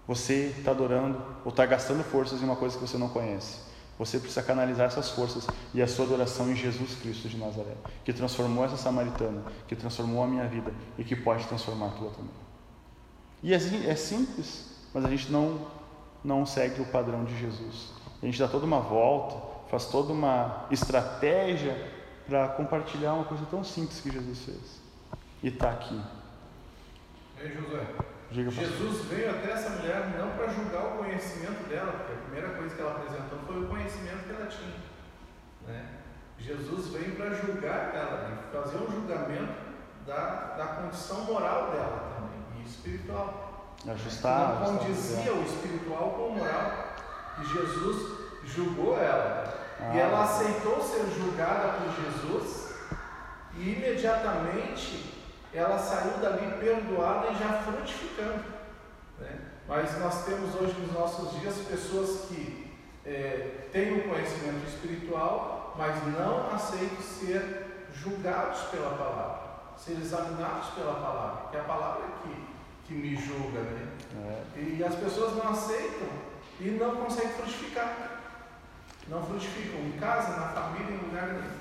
Você está adorando ou está gastando forças em uma coisa que você não conhece. Você precisa canalizar essas forças e a sua adoração em Jesus Cristo de Nazaré, que transformou essa samaritana, que transformou a minha vida e que pode transformar a tua também. E é, é simples, mas a gente não, não segue o padrão de Jesus. A gente dá toda uma volta, faz toda uma estratégia para compartilhar uma coisa tão simples que Jesus fez. E está aqui.
Ei, José.
Diga,
Jesus veio até essa mulher não para julgar o conhecimento dela, porque a primeira coisa que ela apresentou foi o conhecimento que ela tinha. Né? Jesus veio para julgar ela fazer um julgamento da, da condição moral dela também, e espiritual.
Ajustar.
Não condizia o espiritual com o moral. E Jesus julgou ela. Ah. E ela aceitou ser julgada por Jesus e imediatamente ela saiu dali perdoada e já frutificando. Né? Mas nós temos hoje nos nossos dias pessoas que é, têm o um conhecimento espiritual, mas não aceitam ser julgados pela palavra, ser examinados pela palavra, porque a palavra é que, que me julga, né? É. E as pessoas não aceitam e não conseguem frutificar. Não frutificam em casa, na família, em lugar nenhum.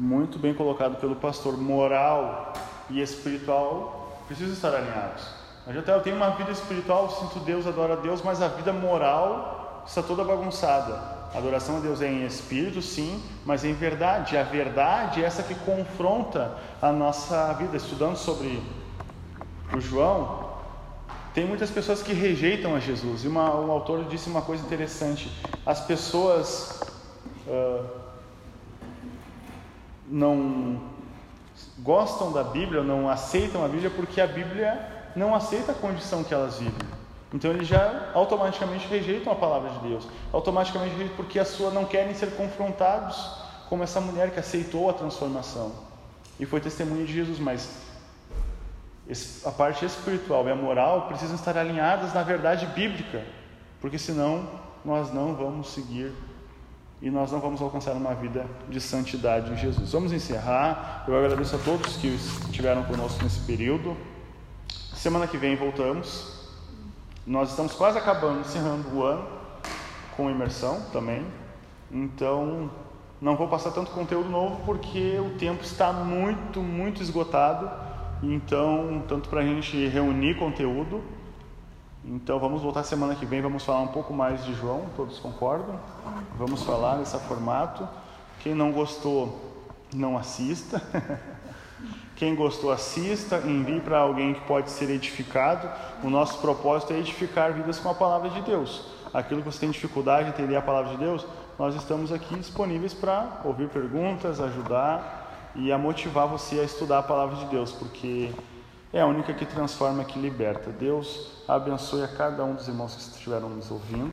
Muito bem colocado pelo pastor. Moral e espiritual precisam estar alinhados. Eu tenho uma vida espiritual, sinto Deus, adoro a Deus, mas a vida moral está toda bagunçada. A adoração a Deus é em espírito, sim, mas em verdade. A verdade é essa que confronta a nossa vida. Estudando sobre o João, tem muitas pessoas que rejeitam a Jesus. E uma, o autor disse uma coisa interessante: as pessoas uh, não gostam da Bíblia, não aceitam a Bíblia porque a Bíblia não aceita a condição que elas vivem. Então eles já automaticamente rejeitam a palavra de Deus, automaticamente rejeitam porque a sua não querem ser confrontados como essa mulher que aceitou a transformação e foi testemunha de Jesus, mas a parte espiritual e a moral precisam estar alinhadas na verdade bíblica, porque senão nós não vamos seguir e nós não vamos alcançar uma vida de santidade em Jesus. Vamos encerrar. Eu agradeço a todos que estiveram conosco nesse período. Semana que vem voltamos. Nós estamos quase acabando, encerrando o ano com imersão também. Então, não vou passar tanto conteúdo novo porque o tempo está muito, muito esgotado. Então, tanto para a gente reunir conteúdo. Então, vamos voltar semana que vem. Vamos falar um pouco mais de João. Todos concordam? Vamos falar nesse formato. Quem não gostou, não assista. Quem gostou, assista, envie para alguém que pode ser edificado. O nosso propósito é edificar vidas com a palavra de Deus. Aquilo que você tem dificuldade de entender a palavra de Deus, nós estamos aqui disponíveis para ouvir perguntas, ajudar e a motivar você a estudar a palavra de Deus, porque é a única que transforma, que liberta. Deus abençoe a cada um dos irmãos que estiveram nos ouvindo.